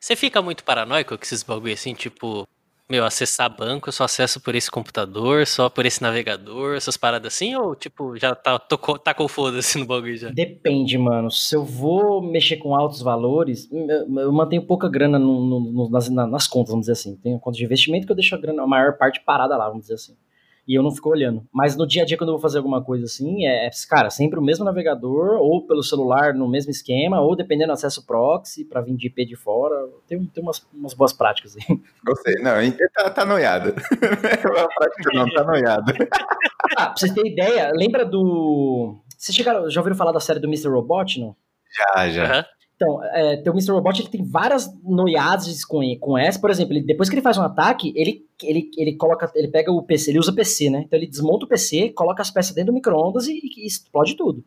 Você fica muito paranoico com esses bagulho assim, tipo, meu, acessar banco, eu só acesso por esse computador, só por esse navegador, essas paradas assim, ou tipo, já tá, tocou, tacou foda-se no bagulho já? Depende, mano. Se eu vou mexer com altos valores, eu, mantenho pouca grana no- no- nas, na- nas contas, vamos dizer assim. Tenho conta de investimento que eu deixo a grana, a maior parte parada lá, vamos dizer assim. E eu não fico olhando. Mas no dia a dia, quando eu vou fazer alguma coisa assim, é, é, cara, sempre o mesmo navegador, ou pelo celular no mesmo esquema, ou dependendo do acesso proxy, pra vir de IP de fora. Tem, tem umas, umas boas práticas aí. Gostei. Não, tá, tá noiado. [laughs] A prática não, tá noiado. Ah, pra vocês terem ideia, lembra do. Vocês chegaram, já ouviram falar da série do Mr. Robot, não? Já, já. Aham. Então, é, o Mr. Robot, ele tem várias noiadas com, com essa. Por exemplo, ele- depois que ele faz um ataque, ele, ele, ele coloca, ele pega o PC, ele usa PC, né? Então ele desmonta o PC, coloca as peças dentro do micro-ondas e, e explode tudo.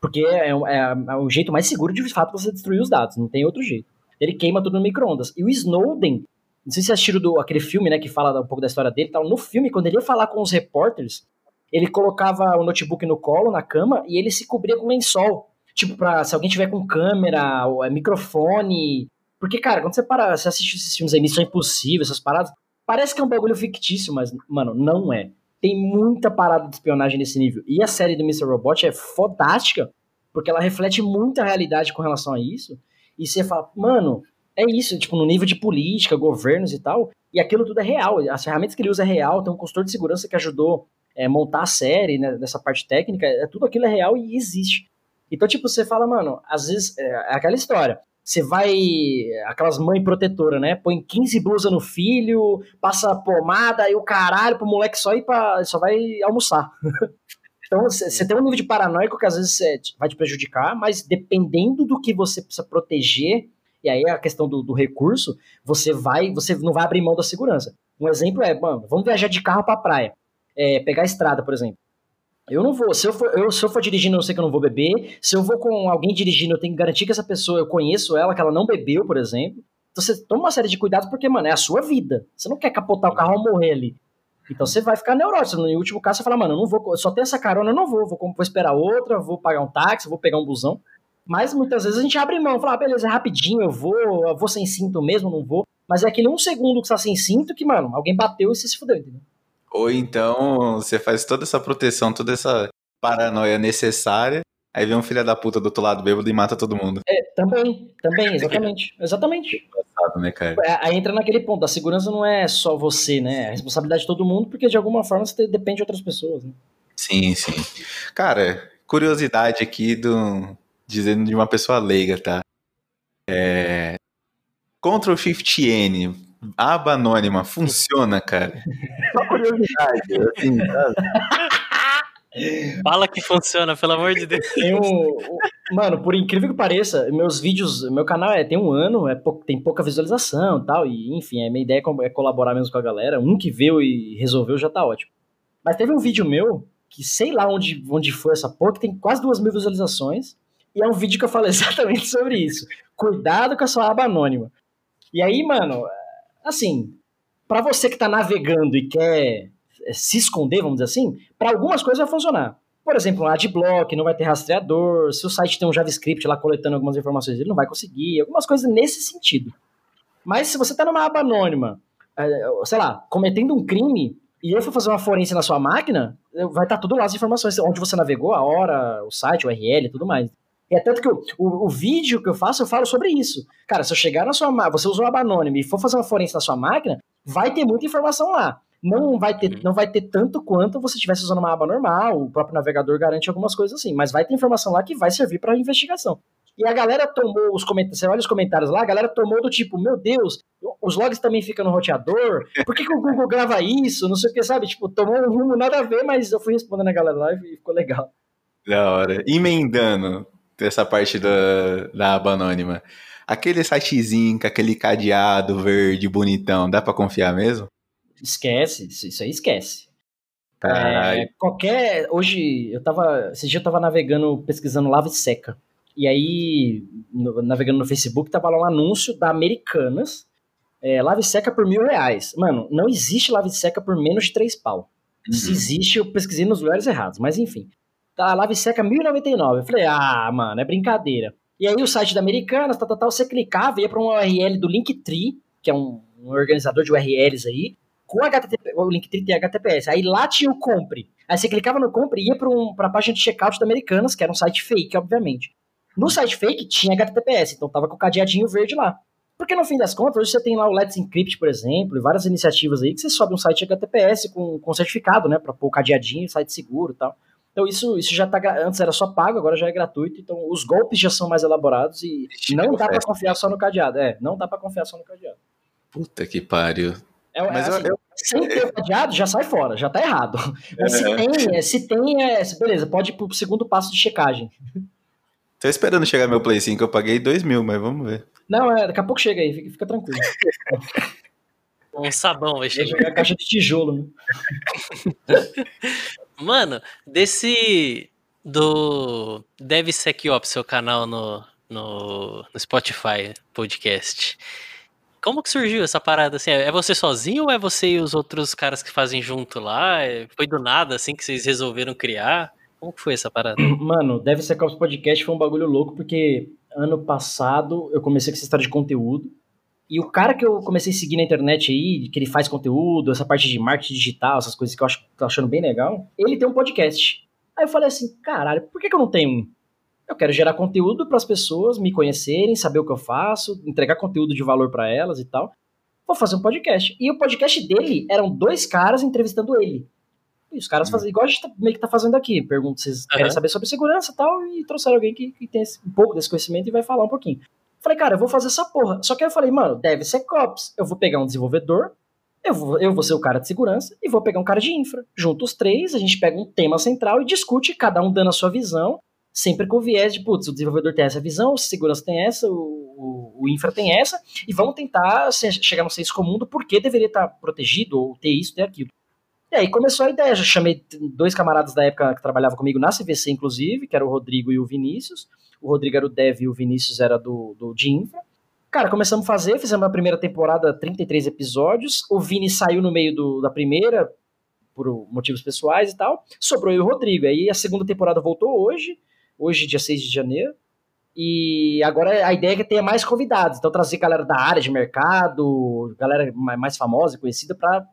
Porque é, um- é, é o jeito mais seguro de fato você destruir os dados, não tem outro jeito. Ele queima tudo no micro-ondas. E o Snowden, Não sei se assistiram do, aquele filme, né, que fala um pouco da história dele tal. No filme, quando ele ia falar com os repórteres, ele colocava o notebook no colo, na cama, e ele se cobria com lençol. Tipo, pra se alguém tiver com câmera, ou, é, microfone. Porque, cara, quando você para, você assiste esses filmes aí, Missão Impossível, essas paradas, parece que é um bagulho fictício, mas, mano, não é. Tem muita parada de espionagem nesse nível. E a série do Mr. Robot é fodástica, porque ela reflete muita realidade com relação a isso. E você fala, mano, é isso, tipo, no nível de política, governos e tal, e aquilo tudo é real. As ferramentas que ele usa é real, tem um consultor de segurança que ajudou é, montar a série, né, nessa parte técnica, é, tudo aquilo é real e existe. Então, tipo, você fala, mano, às vezes é, é aquela história. Você vai. Aquelas mães protetoras, né? Põe 15 blusas no filho, passa pomada e o caralho pro moleque só ir pra. só vai almoçar. [laughs] então você tem um nível de paranoico que às vezes vai te prejudicar, mas dependendo do que você precisa proteger, e aí a questão do, do recurso, você vai. Você não vai abrir mão da segurança. Um exemplo é, mano, vamos viajar de carro pra praia. É, pegar a estrada, por exemplo. Eu não vou. Se eu, for, eu, se eu for dirigindo, eu sei que eu não vou beber. Se eu vou com alguém dirigindo, eu tenho que garantir que essa pessoa, eu conheço ela, que ela não bebeu, por exemplo. Então você toma uma série de cuidados porque, mano, é a sua vida. Você não quer capotar o carro ou morrer ali. Então você vai ficar neurótico. No último caso, você fala, mano, eu não vou, só tem essa carona, eu não vou. Vou, vou esperar outra, vou pagar um táxi, vou pegar um busão. Mas muitas vezes a gente abre mão, fala, ah, beleza, é rapidinho, eu vou, eu vou sem cinto mesmo, não vou. Mas é aquele um segundo que você tá sem cinto que, mano, alguém bateu e você se fudeu, entendeu? Ou então você faz toda essa proteção, toda essa paranoia necessária, aí vem um filho da puta do outro lado bêbado e mata todo mundo. É, também, também, exatamente. Exatamente. Passado, né, cara? É, aí entra naquele ponto, a segurança não é só você, né? É a responsabilidade de todo mundo, porque de alguma forma você depende de outras pessoas, né? Sim, sim. Cara, curiosidade aqui do. Dizendo de uma pessoa leiga, tá? É. Ctrl Shift N, aba anônima, funciona, cara. Só curiosidade, assim? [laughs] Fala que funciona, pelo amor de Deus. Tem um, mano, por incrível que pareça, meus vídeos, meu canal é, tem um ano, é pou, tem pouca visualização e tal, e enfim, a minha ideia é, é colaborar mesmo com a galera. Um que viu e resolveu já tá ótimo. Mas teve um vídeo meu, que sei lá onde, onde foi essa porra, que tem quase duas mil visualizações, e é um vídeo que eu falo [laughs] exatamente sobre isso. Cuidado com a sua aba anônima. E aí, mano, assim, para você que tá navegando e quer é, se esconder, vamos dizer assim, para algumas coisas vai funcionar. Por exemplo, um adblock, não vai ter rastreador, se o site tem um JavaScript lá coletando algumas informações, ele não vai conseguir, algumas coisas nesse sentido. Mas se você está numa aba anônima, é, sei lá, cometendo um crime, e eu for fazer uma forense na sua máquina, vai estar tá tudo lá as informações, onde você navegou, a hora, o site, o URL e tudo mais. E é tanto que o, o, o, vídeo que eu faço, eu falo sobre isso. Cara, se eu chegar na sua máquina, você usou uma aba anônima e for fazer uma forense na sua máquina, vai ter muita informação lá não vai ter, não vai ter tanto quanto você estivesse usando uma aba normal, o próprio navegador garante algumas coisas assim, mas vai ter informação lá que vai servir para investigação. E a galera tomou os comentários, você olha os comentários lá, a galera tomou do tipo, meu Deus, os logs também ficam no roteador, por que, que o Google grava isso? Não sei o que, sabe? Tipo, tomou um rumo nada a ver, mas eu fui respondendo a galera lá e ficou legal. Da hora. Emendando essa parte da, da aba anônima. Aquele sitezinho com aquele cadeado verde bonitão, dá para confiar mesmo? Esquece, isso aí esquece. É, qualquer. Hoje, eu tava. Esse dia eu tava navegando, pesquisando lava e seca. E aí, no, navegando no Facebook, tava lá um anúncio da Americanas. É, lava e seca por mil reais. Mano, não existe lava e seca por menos de três pau. Uhum. Se existe, eu pesquisei nos lugares errados. Mas enfim. Tá, lava e seca 1.099. Eu falei, ah, mano, é brincadeira. E aí o site da Americanas, tal, tal, tal, você clicava, ia para um URL do Linktree, que é um, um organizador de URLs aí, com HTTP, o Linktree tem HTTPS. Aí lá tinha o Compre. Aí você clicava no Compre e ia para um, a página de checkout da Americanas, que era um site fake, obviamente. No site fake tinha HTTPS, então tava com o cadeadinho verde lá. Porque no fim das contas, hoje você tem lá o Let's Encrypt, por exemplo, e várias iniciativas aí que você sobe um site HTTPS com, com certificado, né, para pôr o cadeadinho, site seguro e tal. Então isso, isso já tá, antes era só pago, agora já é gratuito, então os golpes já são mais elaborados e não dá para confiar só no cadeado, é, não dá para confiar só no cadeado. Puta que pariu. É, Mas é assim, eu, sem ter o cadeado, já sai fora, já tá errado. Mas se é. tem, é, se tem, é, beleza, pode ir pro segundo passo de checagem. Tô esperando chegar meu Play 5, eu paguei 2 mil, mas vamos ver. Não, é, daqui a pouco chega aí, fica, fica tranquilo. [laughs] Um sabão vai chegar. Vai caixa de tijolo, né? [laughs] Mano, desse. Do DevSecOps, seu canal no, no, no Spotify podcast. como que surgiu essa parada assim? É você sozinho ou é você e os outros caras que fazem junto lá? É- Foi do nada assim que vocês resolveram criar? Como que foi essa parada? [clears throat] Mano, deve ser Cops Podcast foi um bagulho louco, porque ano passado eu comecei com essa história de conteúdo. E o cara que eu comecei a seguir na internet aí, que ele faz conteúdo, essa parte de marketing digital, essas coisas que eu acho, tô achando bem legal, ele tem um podcast. Aí eu falei assim, caralho, por que, que eu não tenho um? Eu quero gerar conteúdo para as pessoas me conhecerem, saber o que eu faço, entregar conteúdo de valor para elas e tal. Vou fazer um podcast. E o podcast dele eram dois caras entrevistando ele. E os caras fazem igual a gente tá- meio que tá fazendo aqui. Pergunta se vocês querem Aham. saber sobre segurança e tal, e trouxeram alguém que, que tem esse- um pouco desse conhecimento e vai falar um pouquinho. Falei, cara, eu vou fazer essa porra. Só que eu falei, mano, deve ser cops. Eu vou pegar um desenvolvedor, eu vou, eu vou ser o cara de segurança e vou pegar um cara de infra. Junto os três, a gente pega um tema central e discute, cada um dando a sua visão, sempre com viés de, putz, o desenvolvedor tem essa visão, o segurança tem essa, o, o, o infra tem essa, e vamos tentar se- chegar no senso comum do porquê deveria estar protegido, ou ter isso, ter aquilo. E aí começou a ideia, já chamei dois camaradas da época que trabalhavam comigo na CVC, inclusive, que era o Rodrigo e o Vinícius. O Rodrigo era o Dev e o Vinícius era do, do de infra. Cara, começamos a fazer, fizemos a primeira temporada, 33 episódios. O Vini saiu no meio do- da primeira, por motivos pessoais e tal. Sobrou eu e o Rodrigo. Aí a segunda temporada voltou hoje, hoje, dia 6 de janeiro. E agora a ideia é que tenha mais convidados. Então, trazer galera da área de mercado, galera ma- mais famosa e conhecida, para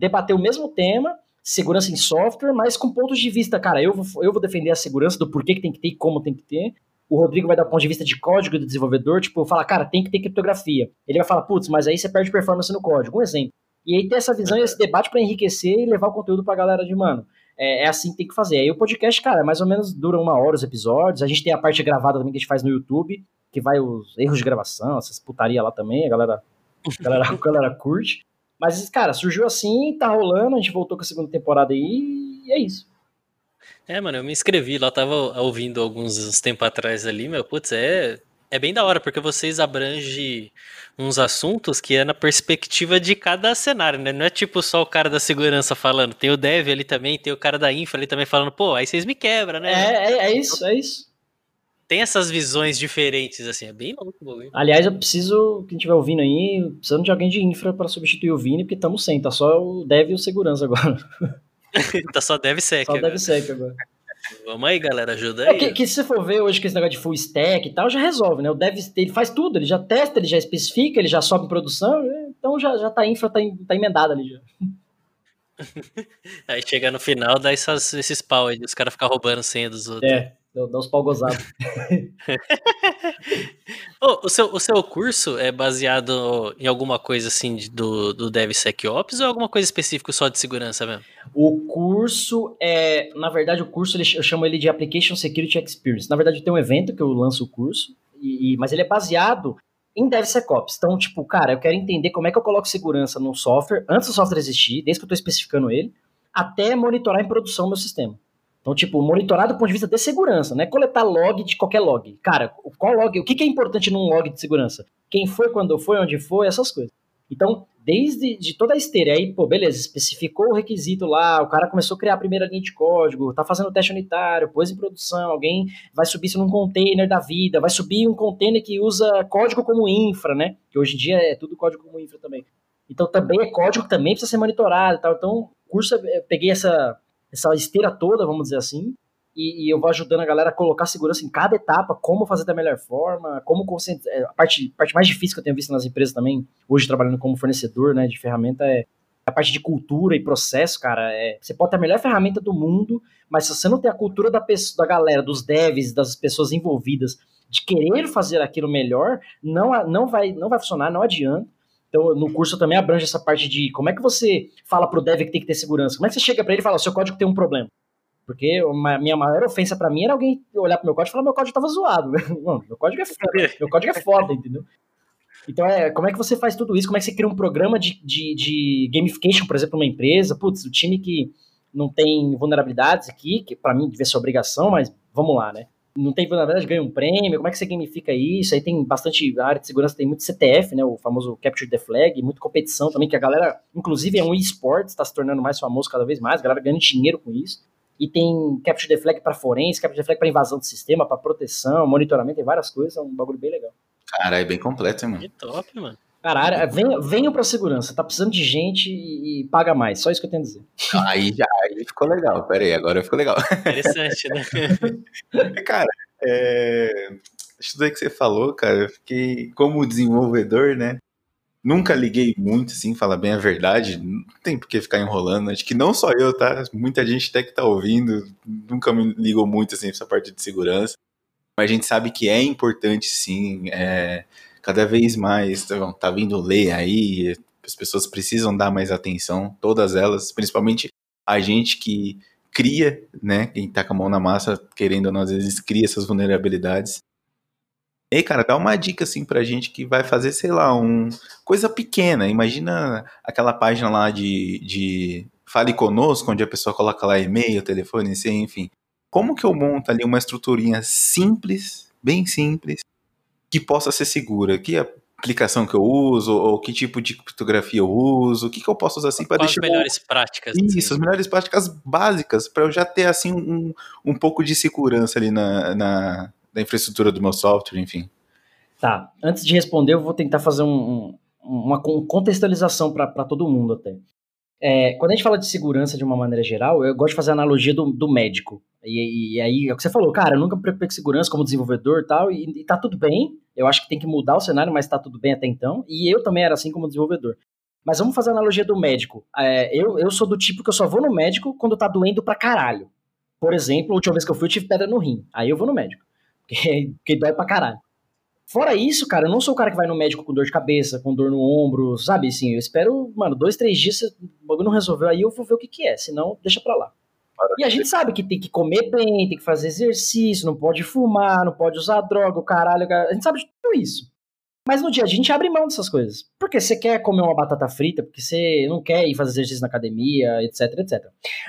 debater o mesmo tema, segurança em software, mas com pontos de vista, cara, eu vou, eu vou defender a segurança do porquê que tem que ter e como tem que ter. O Rodrigo vai dar ponto de vista de código do desenvolvedor, tipo, falar, cara, tem que ter criptografia. Ele vai falar, putz, mas aí você perde performance no código. Um exemplo. E aí ter essa visão e esse debate para enriquecer e levar o conteúdo pra galera de, mano, é, é assim que tem que fazer. Aí o podcast, cara, mais ou menos dura uma hora os episódios. A gente tem a parte gravada também que a gente faz no YouTube, que vai os erros de gravação, essas putaria lá também, a galera, a galera, a galera curte. Mas, cara, surgiu assim, tá rolando, a gente voltou com a segunda temporada aí e é isso. É, mano, eu me inscrevi lá, tava ouvindo alguns tempos atrás ali, meu, putz, é, é bem da hora, porque vocês abrangem uns assuntos que é na perspectiva de cada cenário, né? Não é tipo só o cara da segurança falando, tem o dev ali também, tem o cara da infra ali também falando, pô, aí vocês me quebram, né? É, é, é isso, é isso. Tem essas visões diferentes, assim, é bem louco o bagulho. Aliás, eu preciso, quem estiver ouvindo aí, precisando de alguém de infra pra substituir o Vini, porque estamos sem, tá só o dev e o segurança agora. [laughs] tá só deve ser Só dev sec agora. Vamos aí, galera, ajuda É, aí. que, que se você for ver hoje que esse negócio de full stack e tal, já resolve, né? O dev, ele faz tudo, ele já testa, ele já especifica, ele já sobe em produção, então já, já tá infra, tá, tá emendado ali já. [laughs] Aí chega no final, dá essas- esses pau aí, os caras ficam roubando senha dos outros. É, dá dá uns pau gozados. [laughs] [laughs] Ô, o, seu, o seu curso é baseado em alguma coisa assim de- do, do DevSecOps ou é alguma coisa específica só de segurança mesmo? O curso é, na verdade, o curso ele- eu chamo ele de Application Security Experience. Na verdade, tem um evento que eu lanço o curso, e, mas ele é baseado em DevSecOps. Então, tipo, cara, eu quero entender como é que eu coloco segurança no software antes do software existir, desde que eu estou especificando ele, até monitorar em produção o meu sistema. Então, tipo, monitorar do ponto de vista de segurança, não é coletar log de qualquer log. Cara, qual log, o que é importante num log de segurança? Quem foi, quando foi, onde foi, essas coisas. Então, desde de toda a esteira, aí, pô, beleza, especificou o requisito lá, o cara começou a criar a primeira linha de código, tá fazendo teste unitário, pôs em produção, alguém vai subir isso num container da vida, vai subir um container que usa código como infra, né? Que hoje em dia é tudo código como infra também. Então também é código que também precisa ser monitorado e tal. Então, curso, eu peguei essa, essa esteira toda, vamos dizer assim, e, e eu vou ajudando a galera a colocar segurança em cada etapa, como fazer da melhor forma, como concentrar. é, A parte, parte mais difícil que eu tenho visto nas empresas também, hoje trabalhando como fornecedor né, de ferramenta, é a parte de cultura e processo, cara. É, você pode ter a melhor ferramenta do mundo, mas se você não tem a cultura da, pessoa, da galera, dos devs, das pessoas envolvidas, de querer fazer aquilo melhor, não, não, vai, não vai funcionar, não adianta. Então, no curso eu também abrange essa parte de como é que você fala pro dev que tem que ter segurança. Como é que você chega para ele e fala, seu código tem um problema? Porque a minha maior ofensa para mim era alguém olhar pro meu código e falar, meu código tava zoado. [laughs] Meu código é foda, meu código é foda, entendeu? Então, é, como é que você faz tudo isso? Como é que você cria um programa de, de, de gamification, por exemplo, numa empresa? Putz, o time que não tem vulnerabilidades aqui, que para mim devia ser obrigação, mas vamos lá, né? Não tem vulnerabilidade, ganha um prêmio, como é que você gamifica isso? Aí tem bastante, a área de segurança tem muito CTF, né, o famoso Capture the Flag, muito competição também, que a galera, inclusive é um esporte, está se tornando mais famoso cada vez mais, a galera ganhando dinheiro com isso. E tem Capture the Flag para forense, Capture the Flag para invasão do sistema, para proteção, monitoramento, tem várias coisas, é um bagulho bem legal. Cara, é bem completo, hein, mano. Que top, mano. Cara, venham, venham pra segurança. Tá precisando de gente e, e, paga mais. Só isso que eu tenho a dizer. Aí já aí ficou legal. Pera aí, agora ficou legal. Interessante, né? [laughs] cara, é... isso aí que você falou, cara, eu fiquei como desenvolvedor, né? Nunca liguei muito, assim, falar bem a verdade. Não tem por que ficar enrolando. Acho que não só eu, tá? Muita gente até que tá ouvindo nunca me ligou muito, assim, pra essa parte de segurança. Mas a gente sabe que é importante, sim. É, cada vez mais tá, tá vindo lei aí, as pessoas precisam dar mais atenção, todas elas, principalmente a gente que cria, né? Quem tá com a mão na massa, querendo ou não, às vezes cria essas vulnerabilidades. Ei, cara, dá uma dica assim pra gente que vai fazer, sei lá, um coisa pequena. Imagina aquela página lá de, de Fale Conosco, onde a pessoa coloca lá e-mail, telefone, enfim. Como que eu monto ali uma estruturinha simples, bem simples, que possa ser segura? Que aplicação que eu uso, ou que tipo de criptografia eu uso, o que, que eu posso usar assim para deixar. As melhores práticas. Isso, assim. as melhores práticas básicas, para eu já ter assim um, um pouco de segurança ali na, na, da infraestrutura do meu software, enfim. Tá, antes de responder, eu vou tentar fazer um, uma contextualização para todo mundo até. É, quando a gente fala de segurança de uma maneira geral, eu gosto de fazer a analogia do, do médico. E, e, aí, é o que você falou, cara, eu nunca me preocupei com segurança como desenvolvedor tal, e, e tá tudo bem. Eu acho que tem que mudar o cenário, mas tá tudo bem até então. E eu também era assim como desenvolvedor. Mas vamos fazer a analogia do médico. É, eu, eu sou do tipo que eu só vou no médico quando tá doendo pra caralho. Por exemplo, a última vez que eu fui, eu tive pedra no rim. Aí eu vou no médico. [laughs] Porque, porque dói pra caralho. Fora isso, cara, eu não sou o cara que vai no médico com dor de cabeça, com dor no ombro, sabe? Assim, eu espero, mano, dois, três dias, o bagulho não resolveu, aí eu vou ver o que que é, senão deixa pra lá. E a gente sabe que tem que comer bem, tem que fazer exercício, não pode fumar, não pode usar droga, o caralho, a gente sabe de tudo isso. Mas no dia a dia a gente abre mão dessas coisas. Porque você quer comer uma batata frita, porque você não quer ir fazer exercício na academia, etc, etc.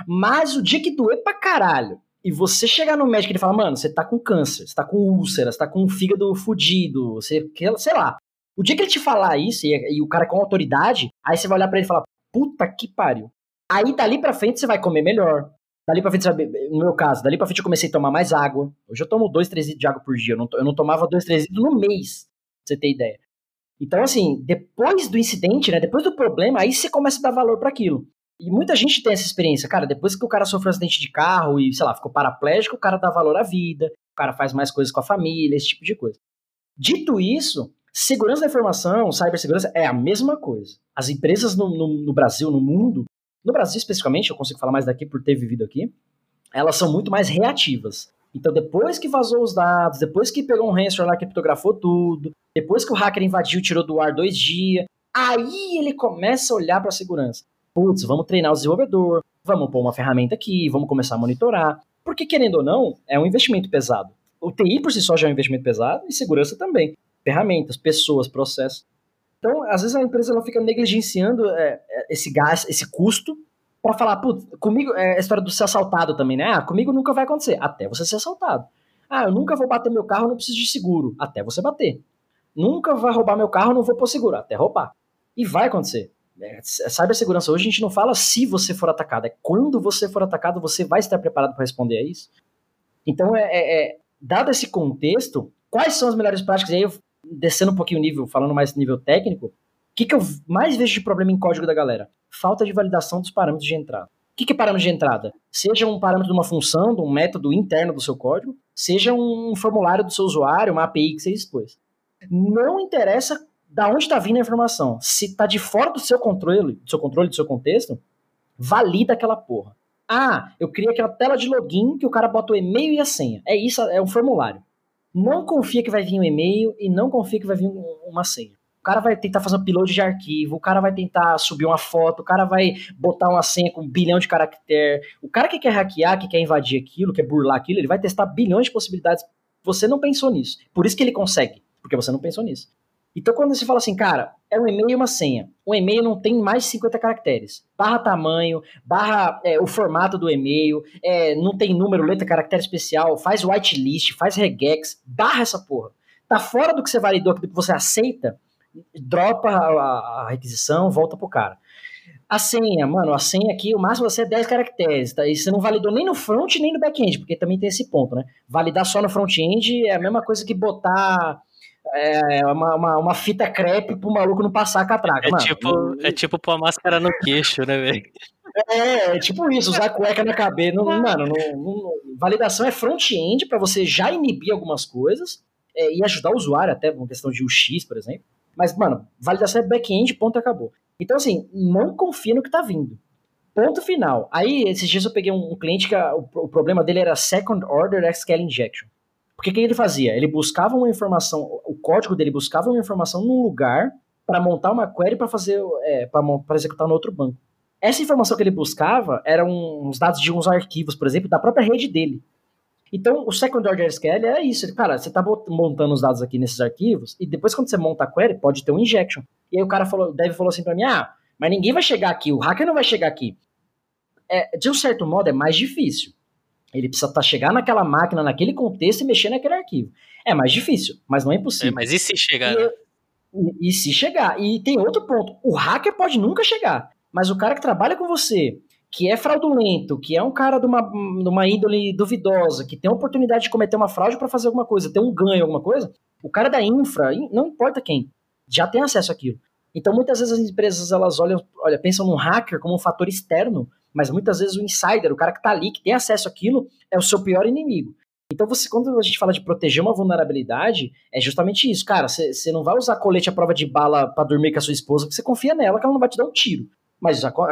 Mas o dia que doer pra caralho, e você chegar no médico e ele fala, mano, você tá com câncer, você tá com úlcera, você tá com um fígado fudido, você, sei lá. O dia que ele te falar isso, e, e o cara com autoridade, aí você vai olhar para ele e falar, puta que pariu. Aí dali pra frente você vai comer melhor. Dali pra frente, no meu caso, dali pra frente eu comecei a tomar mais água. Hoje eu tomo 2, 3 litros de água por dia. Eu não, eu não tomava 2, 3 litros no mês, pra você ter ideia. Então, assim, depois do incidente, né, depois do problema, aí você começa a dar valor para aquilo. E muita gente tem essa experiência, cara, depois que o cara sofreu um acidente de carro e, sei lá, ficou paraplégico, o cara dá valor à vida, o cara faz mais coisas com a família, esse tipo de coisa. Dito isso, segurança da informação, cibersegurança é a mesma coisa. As empresas no, no, no Brasil, no mundo, no Brasil especificamente, eu consigo falar mais daqui por ter vivido aqui, elas são muito mais reativas. Então, depois que vazou os dados, depois que pegou um ransomware lá que criptografou tudo, depois que o hacker invadiu, tirou do ar dois dias, aí ele começa a olhar para a segurança putz, vamos treinar o desenvolvedor, vamos pôr uma ferramenta aqui, vamos começar a monitorar. Porque, querendo ou não, é um investimento pesado. O TI por si só já é um investimento pesado e segurança também. Ferramentas, pessoas, processos. Então, às vezes a empresa ela fica negligenciando é, é esse gasto, esse custo, para falar, putz, comigo, é a história do ser assaltado também, né? Ah, comigo nunca vai acontecer, até você ser assaltado. Ah, eu nunca vou bater meu carro, não preciso de seguro, até você bater. Nunca vai roubar meu carro, não vou pôr seguro, até roubar. E vai acontecer. É, cibersegurança hoje a gente não fala se você for atacado, é quando você for atacado, você vai estar preparado para responder a isso. Então, é, é, é, dado esse contexto, quais são as melhores práticas? E aí, eu, descendo um pouquinho o nível, falando mais nível técnico, o que, que eu mais vejo de problema em código da galera? Falta de validação dos parâmetros de entrada. O que, que é parâmetro de entrada? Seja um parâmetro de uma função, de um método interno do seu código, seja um formulário do seu usuário, uma API que você expôs. Não interessa da onde está vindo a informação. Se está de fora do seu controle, do seu controle, do seu contexto, valida aquela porra. Ah, eu criei aquela tela de login que o cara bota o e-mail e a senha. É isso, é um formulário. Não confia que vai vir um e-mail e não confia que vai vir uma senha. O cara vai tentar fazer um upload de arquivo, o cara vai tentar subir uma foto, o cara vai botar uma senha com um bilhão de caracteres. O cara que quer hackear, que quer invadir aquilo, quer burlar aquilo, ele vai testar bilhões de possibilidades. Você não pensou nisso. Por isso que ele consegue, porque você não pensou nisso. Então, quando você fala assim, cara, é um e-mail e uma senha. Um e-mail não tem mais de 50 caracteres. Barra tamanho, barra é, o formato do e-mail, é, não tem número, letra, caractere especial, faz whitelist, faz regex, barra essa porra. Tá fora do que você validou, do que você aceita, dropa a, a requisição, volta pro cara. A senha, mano, a senha aqui, o máximo vai ser 10 caracteres, tá? E você não validou nem no front nem no back-end, porque também tem esse ponto, né? Validar só no front-end é a mesma coisa que botar É uma, uma, uma fita crepe pro maluco não passar a catraca. É mano. tipo, é tipo pôr a máscara no queixo, né, velho? É, é tipo isso, usar cueca na cabeça. Não, mano, não- não- validação é front-end pra você já inibir algumas coisas é, e ajudar o usuário, até uma questão de UX, por exemplo. Mas, mano, validação é back-end, ponto e acabou. Então, assim, não confia no que tá vindo. Ponto final. Aí, esses dias eu peguei um, um cliente que a- o, o problema dele era Second Order SQL Injection. Porque o que ele fazia? Ele buscava uma informação, o código dele buscava uma informação num lugar para montar uma query para fazer, é, para executar no outro banco. Essa informação que ele buscava eram uns dados de uns arquivos, por exemplo, da própria rede dele. Então, o second order SQL é isso. Cara, você está montando os dados aqui nesses arquivos, e depois quando você monta a query, pode ter um injection. E aí o cara falou, o dev falou assim para mim, ah, mas ninguém vai chegar aqui, o hacker não vai chegar aqui. É, de um certo modo, é mais difícil. Ele precisa tá, chegar naquela máquina, naquele contexto e mexer naquele arquivo. É mais difícil, mas não é É, impossível. mas e se chegar, E- né? E, e se chegar. E tem outro ponto. O hacker pode nunca chegar. Mas o cara que trabalha com você, que é fraudulento, que é um cara de uma, de uma índole duvidosa, que tem a oportunidade de cometer uma fraude para fazer alguma coisa, ter um ganho, alguma coisa, o cara da infra, in- não importa quem, já tem acesso àquilo. Então muitas vezes as empresas elas olham, olha, pensam no hacker como um fator externo, mas muitas vezes o insider, o cara que tá ali, que tem acesso àquilo, é o seu pior inimigo. Então você, quando a gente fala de proteger uma vulnerabilidade, é justamente isso, cara. Você não vai usar colete à prova de bala pra dormir com a sua esposa, porque você confia nela que ela não vai te dar um tiro. Mas, aco-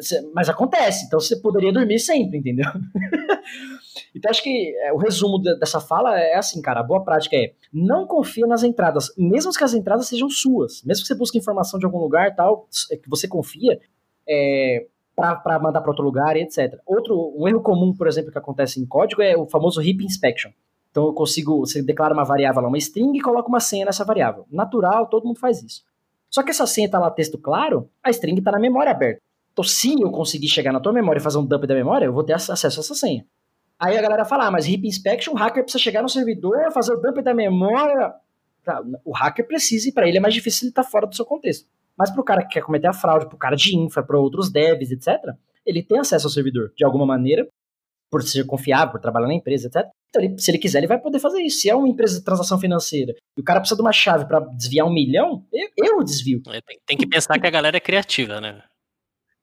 cê- mas acontece, então você poderia dormir sempre, entendeu? [laughs] então acho que é, o resumo de- dessa fala é assim, cara. A boa prática é não confia nas entradas, mesmo que as entradas sejam suas, mesmo que você busque informação de algum lugar tal, é, que você confia, é, para mandar para outro lugar e etc. Outro, um erro comum, por exemplo, que acontece em código é o famoso heap inspection. Então eu consigo, você declara uma variável lá, uma string e coloca uma senha nessa variável. Natural, todo mundo faz isso. Só que essa senha está lá texto claro, a string está na memória aberta. Então se eu conseguir chegar na tua memória e fazer um dump da memória, eu vou ter acesso a essa senha. Aí a galera fala, ah, mas heap inspection, o hacker precisa chegar no servidor, fazer o dump da memória. Tá, O hacker precisa e para ele é mais difícil ele estar fora do seu contexto. Mas para o cara que quer cometer a fraude, para o cara de infra, para outros devs, etc., ele tem acesso ao servidor de alguma maneira, por ser confiável, por trabalhar na empresa, etc. Então, ele- se ele quiser, ele vai poder fazer isso. Se é uma empresa de transação financeira e o cara precisa de uma chave para desviar um milhão, eu, eu desvio. É, Tem, tem que pensar que a galera é criativa, né?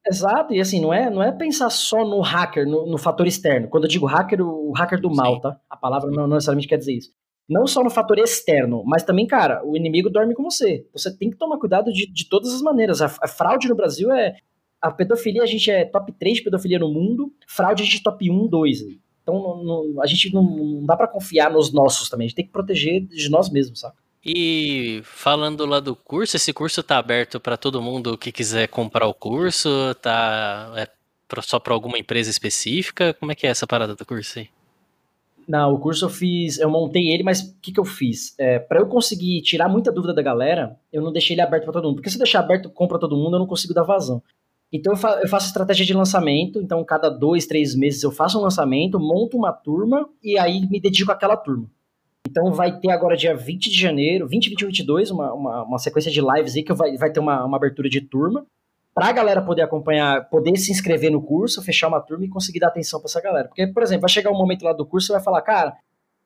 Exato, e assim, não é, não é pensar só no hacker, no, no fator externo. Quando eu digo hacker, o hacker do mal, Sim. tá? A palavra não, não necessariamente quer dizer isso. Não só no fator externo, mas também, cara, o inimigo dorme com você. Você tem que tomar cuidado de, de todas as maneiras. A, a fraude no Brasil é. A pedofilia, a gente é top 3 de pedofilia no mundo, fraude a gente é top 1, 2. Então não- não- a gente não, não dá pra confiar nos nossos também, a gente tem que proteger de nós mesmos, sabe? E falando lá do curso, esse curso tá aberto para todo mundo que quiser comprar o curso? Tá é só para alguma empresa específica? Como é que é essa parada do curso aí? Não, o curso eu fiz, eu montei ele, mas o que, que eu fiz? É, para eu conseguir tirar muita dúvida da galera, eu não deixei ele aberto para todo mundo. Porque se eu deixar aberto com para todo mundo, eu não consigo dar vazão. Então eu, fa- eu faço estratégia de lançamento, então cada dois, três meses eu faço um lançamento, monto uma turma e aí me dedico àquela turma. Então vai ter agora dia 20 de janeiro, 20, 21, 22, uma, uma, uma sequência de lives aí que vai, vai ter uma, uma abertura de turma pra galera poder acompanhar, poder se inscrever no curso, fechar uma turma e conseguir dar atenção pra essa galera. Porque, por exemplo, vai chegar um momento lá do curso, você vai falar, cara,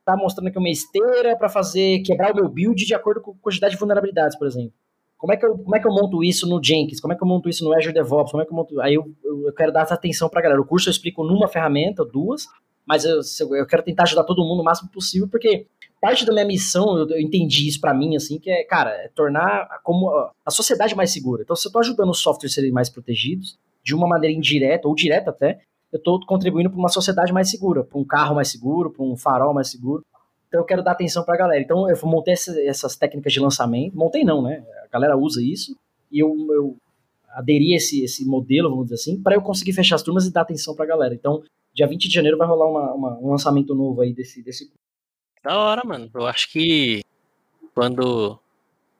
tá mostrando aqui uma esteira pra fazer, quebrar o meu build de acordo com a quantidade de vulnerabilidades, por exemplo. Como é, que eu, como é que eu monto isso no Jenkins? Como é que eu monto isso no Azure DevOps? Como é que eu monto... Aí eu, eu, quero dar essa atenção pra galera. O curso eu explico numa ferramenta, duas, mas eu, eu quero tentar ajudar todo mundo o máximo possível, porque parte da minha missão, eu, eu entendi isso pra mim, assim, que é, cara, é tornar a, como a, a sociedade mais segura. Então, se eu tô ajudando os softwares a serem mais protegidos, de uma maneira indireta, ou direta até, eu tô contribuindo pra uma sociedade mais segura, pra um carro mais seguro, pra um farol mais seguro. Então, eu quero dar atenção pra galera. Então, eu montei essa, essas técnicas de lançamento. Montei não, né? A galera usa isso. E eu, eu aderi a esse, esse modelo, vamos dizer assim, para eu conseguir fechar as turmas e dar atenção pra galera. Então, dia 20 de janeiro vai rolar uma, uma, um lançamento novo aí desse, desse curso. Da hora, mano. Eu acho que quando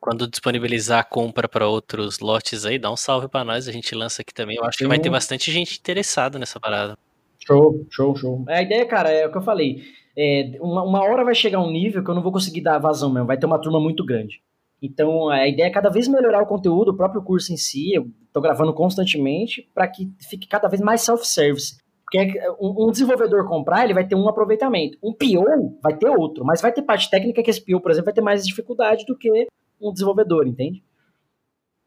quando disponibilizar a compra para outros lotes aí, dá um salve para nós, a gente lança aqui também. Eu acho que vai ter bastante gente interessada nessa parada. Show, show, show. A ideia, cara, é o que eu falei. É, uma, uma hora vai chegar um nível que eu não vou conseguir dar vazão mesmo, vai ter uma turma muito grande. Então, a ideia é cada vez melhorar o conteúdo, o próprio curso em si. Eu tô gravando constantemente para que fique cada vez mais self-service. Porque é- um, um desenvolvedor comprar, ele vai ter um aproveitamento. Um PO vai ter outro, mas vai ter parte técnica que esse PO, por exemplo, vai ter mais dificuldade do que um desenvolvedor, entende?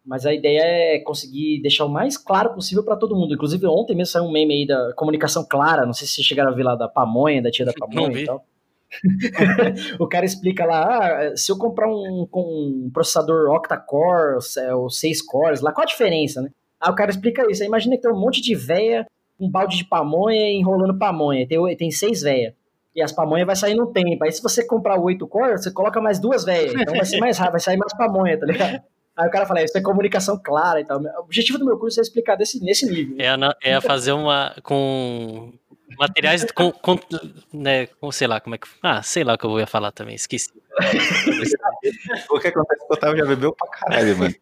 Mas a ideia é conseguir deixar o mais claro possível para todo mundo. Inclusive, ontem mesmo saiu um meme aí da comunicação clara. Não sei se vocês chegaram a ver lá da pamonha, da tia da pamonha e tal. [laughs] o cara explica lá, ah, se eu comprar um, com um processador octa-core ou 6 cores, lá qual a diferença, né? Aí o cara explica isso. Aí imagina que tem um monte de véia, um balde de pamonha enrolando pamonha. Tem, tem seis véia. E as pamonhas vai sair no tempo. Aí se você comprar o 8 core, você coloca mais duas véias. Então vai ser mais rápido, vai sair mais pamonha, tá ligado? Aí o cara fala, isso é comunicação clara e tal. O objetivo do meu curso é explicar desse, nesse nível. É, é fazer uma com materiais com, com, né, com sei lá como é que ah sei lá o que eu ia falar também esqueci [laughs] O que acontece é que o Otávio já bebeu pra caralho, mano.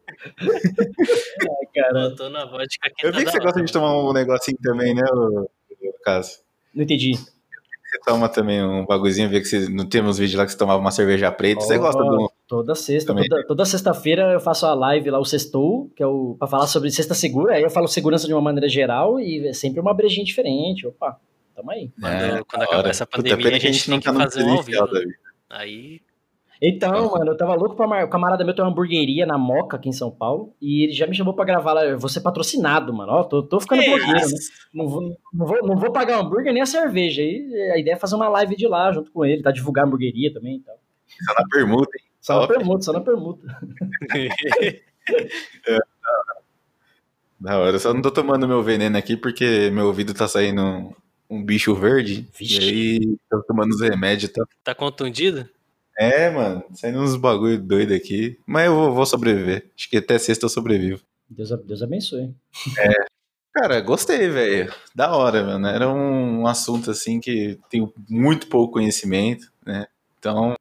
Cara, eu tô na vodka aqui Eu vi que você gosta hora. de tomar um negocinho também, né, ô- ô Caso? não entendi. Você toma também um bagulhozinho, vê que você, não temos vídeo lá que você tomava uma cerveja preta. Você gosta um. Toda sexta, Também. toda, toda sexta-feira eu faço a live lá, o Sextou, que é o para falar sobre sexta segura. Aí eu falo segurança de uma maneira geral e é sempre uma brejinha diferente. Opa, tamo aí. Quando- É, quando da acabar hora. essa Puta, pandemia, pena a gente tem que no fazer um ao vivo, aí Então, mano, eu tava louco pra o camarada meu tem uma hamburgueria na Moca, aqui em São Paulo, e ele já me chamou pra gravar lá. Eu vou ser patrocinado, mano. Ó, tô, tô ficando blogueiro, né? Não vou, não, vou, não vou pagar hambúrguer nem a cerveja. Aí a ideia é fazer uma live de lá junto com ele, tá? Divulgar a hamburgueria também e tal. Só na permuta, hein? Só na Top. permuta, só na permuta. [laughs] Da hora. Eu só não tô tomando meu veneno aqui porque meu ouvido tá saindo um, bicho verde. Vixe. E aí tô tomando os remédios. Tá... tá contundido É, mano. Saindo uns bagulho doido aqui. Mas eu vou, vou sobreviver. Acho que até sexta eu sobrevivo. Deus, Deus abençoe. Cara, gostei, velho. Da hora, mano. Era um assunto assim que tenho muito pouco conhecimento, né? Então,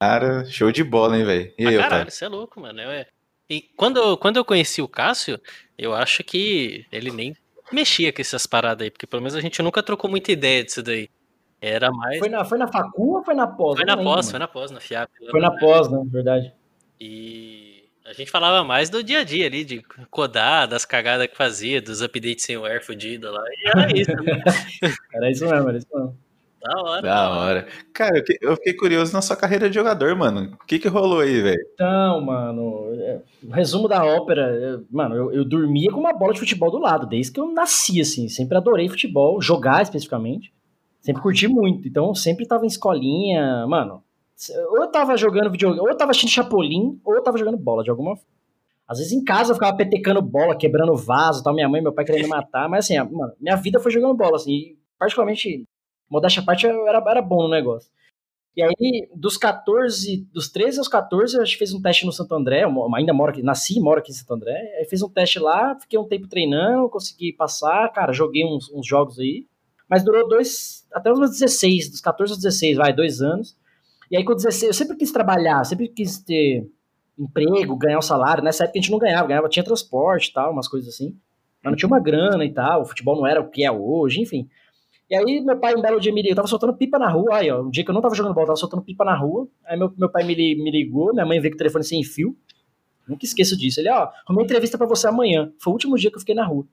cara, show de bola, hein, velho. E Ah, aí, caralho, Otávio? você é louco, mano. Eu- é- E quando, quando eu conheci o Cássio, eu acho que ele nem mexia com essas paradas aí, porque pelo menos a gente nunca trocou muita ideia disso daí. Era mais. Foi na, foi na facu ou foi na pós? Foi na pós, foi na pós, na FIAP. Foi na pós, né? Verdade. E a gente falava mais do dia a dia ali, de codar, das cagadas que fazia, dos updates sem ware fudido lá. E era isso, né? [laughs] Era isso mesmo, era isso mesmo. Da hora. Da hora. Cara, eu fiquei- eu fiquei curioso na sua carreira de jogador, mano. O que que rolou aí, velho? Então, mano, é, o resumo da ópera, é, mano, eu, eu dormia com uma bola de futebol do lado, desde que eu nasci, assim, sempre adorei futebol, jogar especificamente, sempre curti muito, então eu sempre tava em escolinha, mano, ou eu tava jogando videogame, ou eu tava assistindo Chapolin, ou eu tava jogando bola, de alguma forma. Às vezes em casa eu ficava petecando bola, quebrando vaso, tal, minha mãe e meu pai querendo me matar, mas assim, a- mano, minha vida foi jogando bola, assim, e particularmente, modéstia à parte, era, era bom no negócio. E aí, dos 14, dos 13 aos 14, eu acho que fez um teste no Santo André. Ainda moro aqui, nasci e moro aqui em Santo André. Aí fiz um teste lá, fiquei um tempo treinando, consegui passar, cara, joguei uns, uns jogos aí. Mas durou dois, até os meus 16, dos 14 aos 16, vai, dois anos. E aí com 16, eu sempre quis trabalhar, sempre quis ter emprego, ganhar um salário. Nessa época a gente não ganhava, ganhava, tinha transporte e tal, umas coisas assim. Mas não tinha uma grana e tal, o futebol não era o que é hoje, enfim. E aí, meu pai, um belo dia me ligou, eu tava soltando pipa na rua, aí, ó, um dia que eu não tava jogando bola, tava soltando pipa na rua, aí meu, meu pai me, me ligou, minha mãe veio com o telefone sem fio, nunca esqueço disso, ele, ó, arrumei entrevista pra você amanhã, foi o último dia que eu fiquei na rua.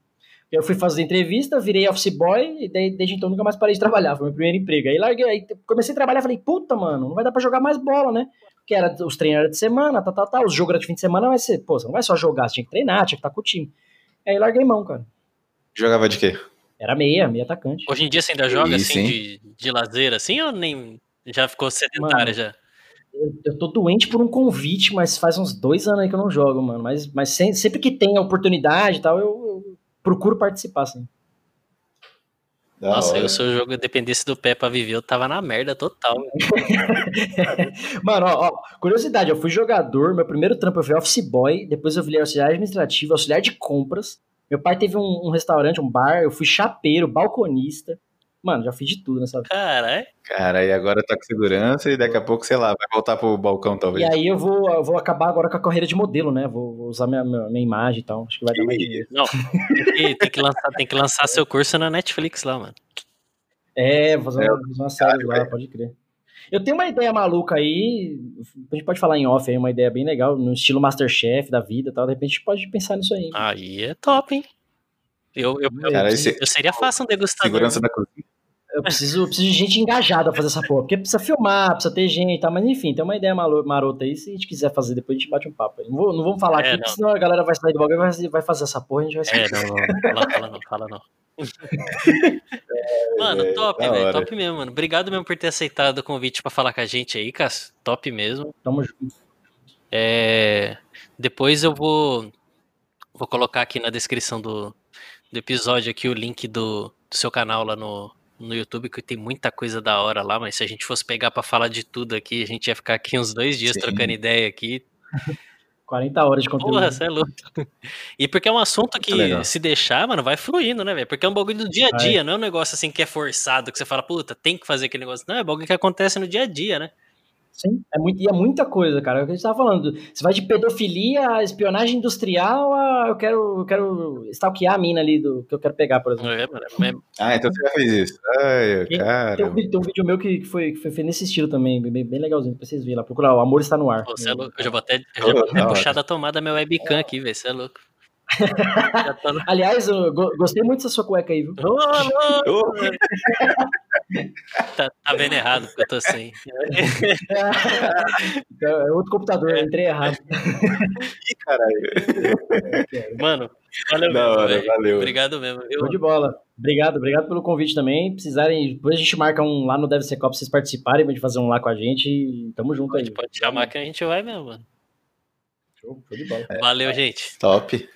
Eu fui fazer entrevista, virei office boy, e desde então nunca mais parei de trabalhar, foi meu primeiro emprego. Aí larguei, aí comecei a trabalhar, falei, puta, mano, não vai dar pra jogar mais bola, né? Porque era, os treinos eram de semana, tá, tá, tá, os jogos eram de fim de semana, mas você, pô, você não vai só jogar, você tinha que treinar, tinha que estar com o time. Aí larguei mão, cara. Jogava de quê? Era meia, meia atacante. Hoje em dia você ainda joga Isso, assim de, de lazer, assim, ou nem já ficou sedentário Mano, já? Eu, eu tô doente por um convite, mas faz uns dois anos aí que eu não jogo, mano. Mas, mas sem- sempre que tem a oportunidade e tal, eu, eu procuro participar, assim. Da Nossa, hora. eu se o jogo dependesse do pé pra viver, eu tava na merda total. [laughs] Mano, ó, ó, curiosidade, eu fui jogador, meu primeiro trampo eu fui office boy, depois eu virei auxiliar administrativo, auxiliar de compras. Meu pai teve um, um restaurante, um bar, eu fui chapeiro, balconista. Mano, já fiz de tudo nessa vida. Caralho. Cara, e agora tá com segurança e daqui a pouco, sei lá, vai voltar pro balcão, E talvez. aí eu vou, eu vou acabar agora com a carreira de modelo, né? Vou, vou usar minha, minha, minha imagem e tal. Acho que vai dar mais dinheiro. Não, tem que, tem que lançar, tem que lançar seu curso na Netflix lá, mano. É, vou fazer É, uma série lá, pode crer. Eu tenho uma ideia maluca aí, a gente pode falar em off aí, uma ideia bem legal, no estilo Masterchef da vida e tal, de repente a gente pode pensar nisso aí. Aí é top, hein? Eu, eu, eu, Cara, esse- eu seria fácil um degustador. Segurança da cozinha. Eu preciso, eu preciso de gente engajada pra fazer essa porra. Porque precisa filmar, precisa ter gente e tal. Mas enfim, tem uma ideia marota aí. Se a gente quiser fazer, depois a gente bate um papo aí. Não, vou- não vamos falar É, aqui, não. porque senão a galera vai sair do bagulho e vai, vai fazer essa porra e a gente vai É, não, não, não, fala, fala não, fala não. [laughs] Mano, É, top, velho, top mesmo, mano. Obrigado mesmo por ter aceitado o convite pra falar com a gente aí, Cássio. Top mesmo. Tamo junto. É, Depois eu vou vou colocar aqui na descrição do, do episódio aqui o link do, do seu canal lá no, no YouTube, que tem muita coisa da hora lá, mas se a gente fosse pegar pra falar de tudo aqui, a gente ia ficar aqui uns dois dias Sim. trocando ideia aqui. [laughs] 40 horas de conteúdo. Porra, você é louco. E porque é um assunto que, legal. se deixar, mano, vai fluindo, né, velho? Porque é um bagulho do dia a dia, não é um negócio assim que é forçado, que você fala, puta, tem que fazer aquele negócio. Não, é bagulho que acontece no dia a dia, né? Sim, é muito, e é muita coisa, cara. É o que a gente tava falando. Você vai de pedofilia a espionagem industrial a eu quero, eu quero stalkear a mina ali do que eu quero pegar, por exemplo. É, mano, é- Ah, então você já fez isso. Ai, Tem- cara. Tem um, vídeo- tem um vídeo meu que, foi, que foi feito nesse estilo também, bem, bem legalzinho, pra vocês verem lá. Procurar, o amor está no ar. Pô, você é louco. Eu já vou até, já vou até puxar da tomada minha webcam aqui, velho. Você é louco. Tô no- Aliás, go- gostei muito dessa sua cueca aí, viu? Tá, tá vendo errado, porque eu tô sem. É outro computador, eu entrei errado. Ih, caralho. Mano, valeu Da mesmo, velho. valeu. Obrigado mesmo. Eu, Show de bola. Obrigado, obrigado pelo convite também. Precisarem, depois a gente marca um lá no Deve Ser Copa vocês participarem, pra gente fazer um lá com a gente. E tamo junto aí. pode, pode chamar que a gente vai mesmo, mano. Show, show de bola. Valeu, gente. Top.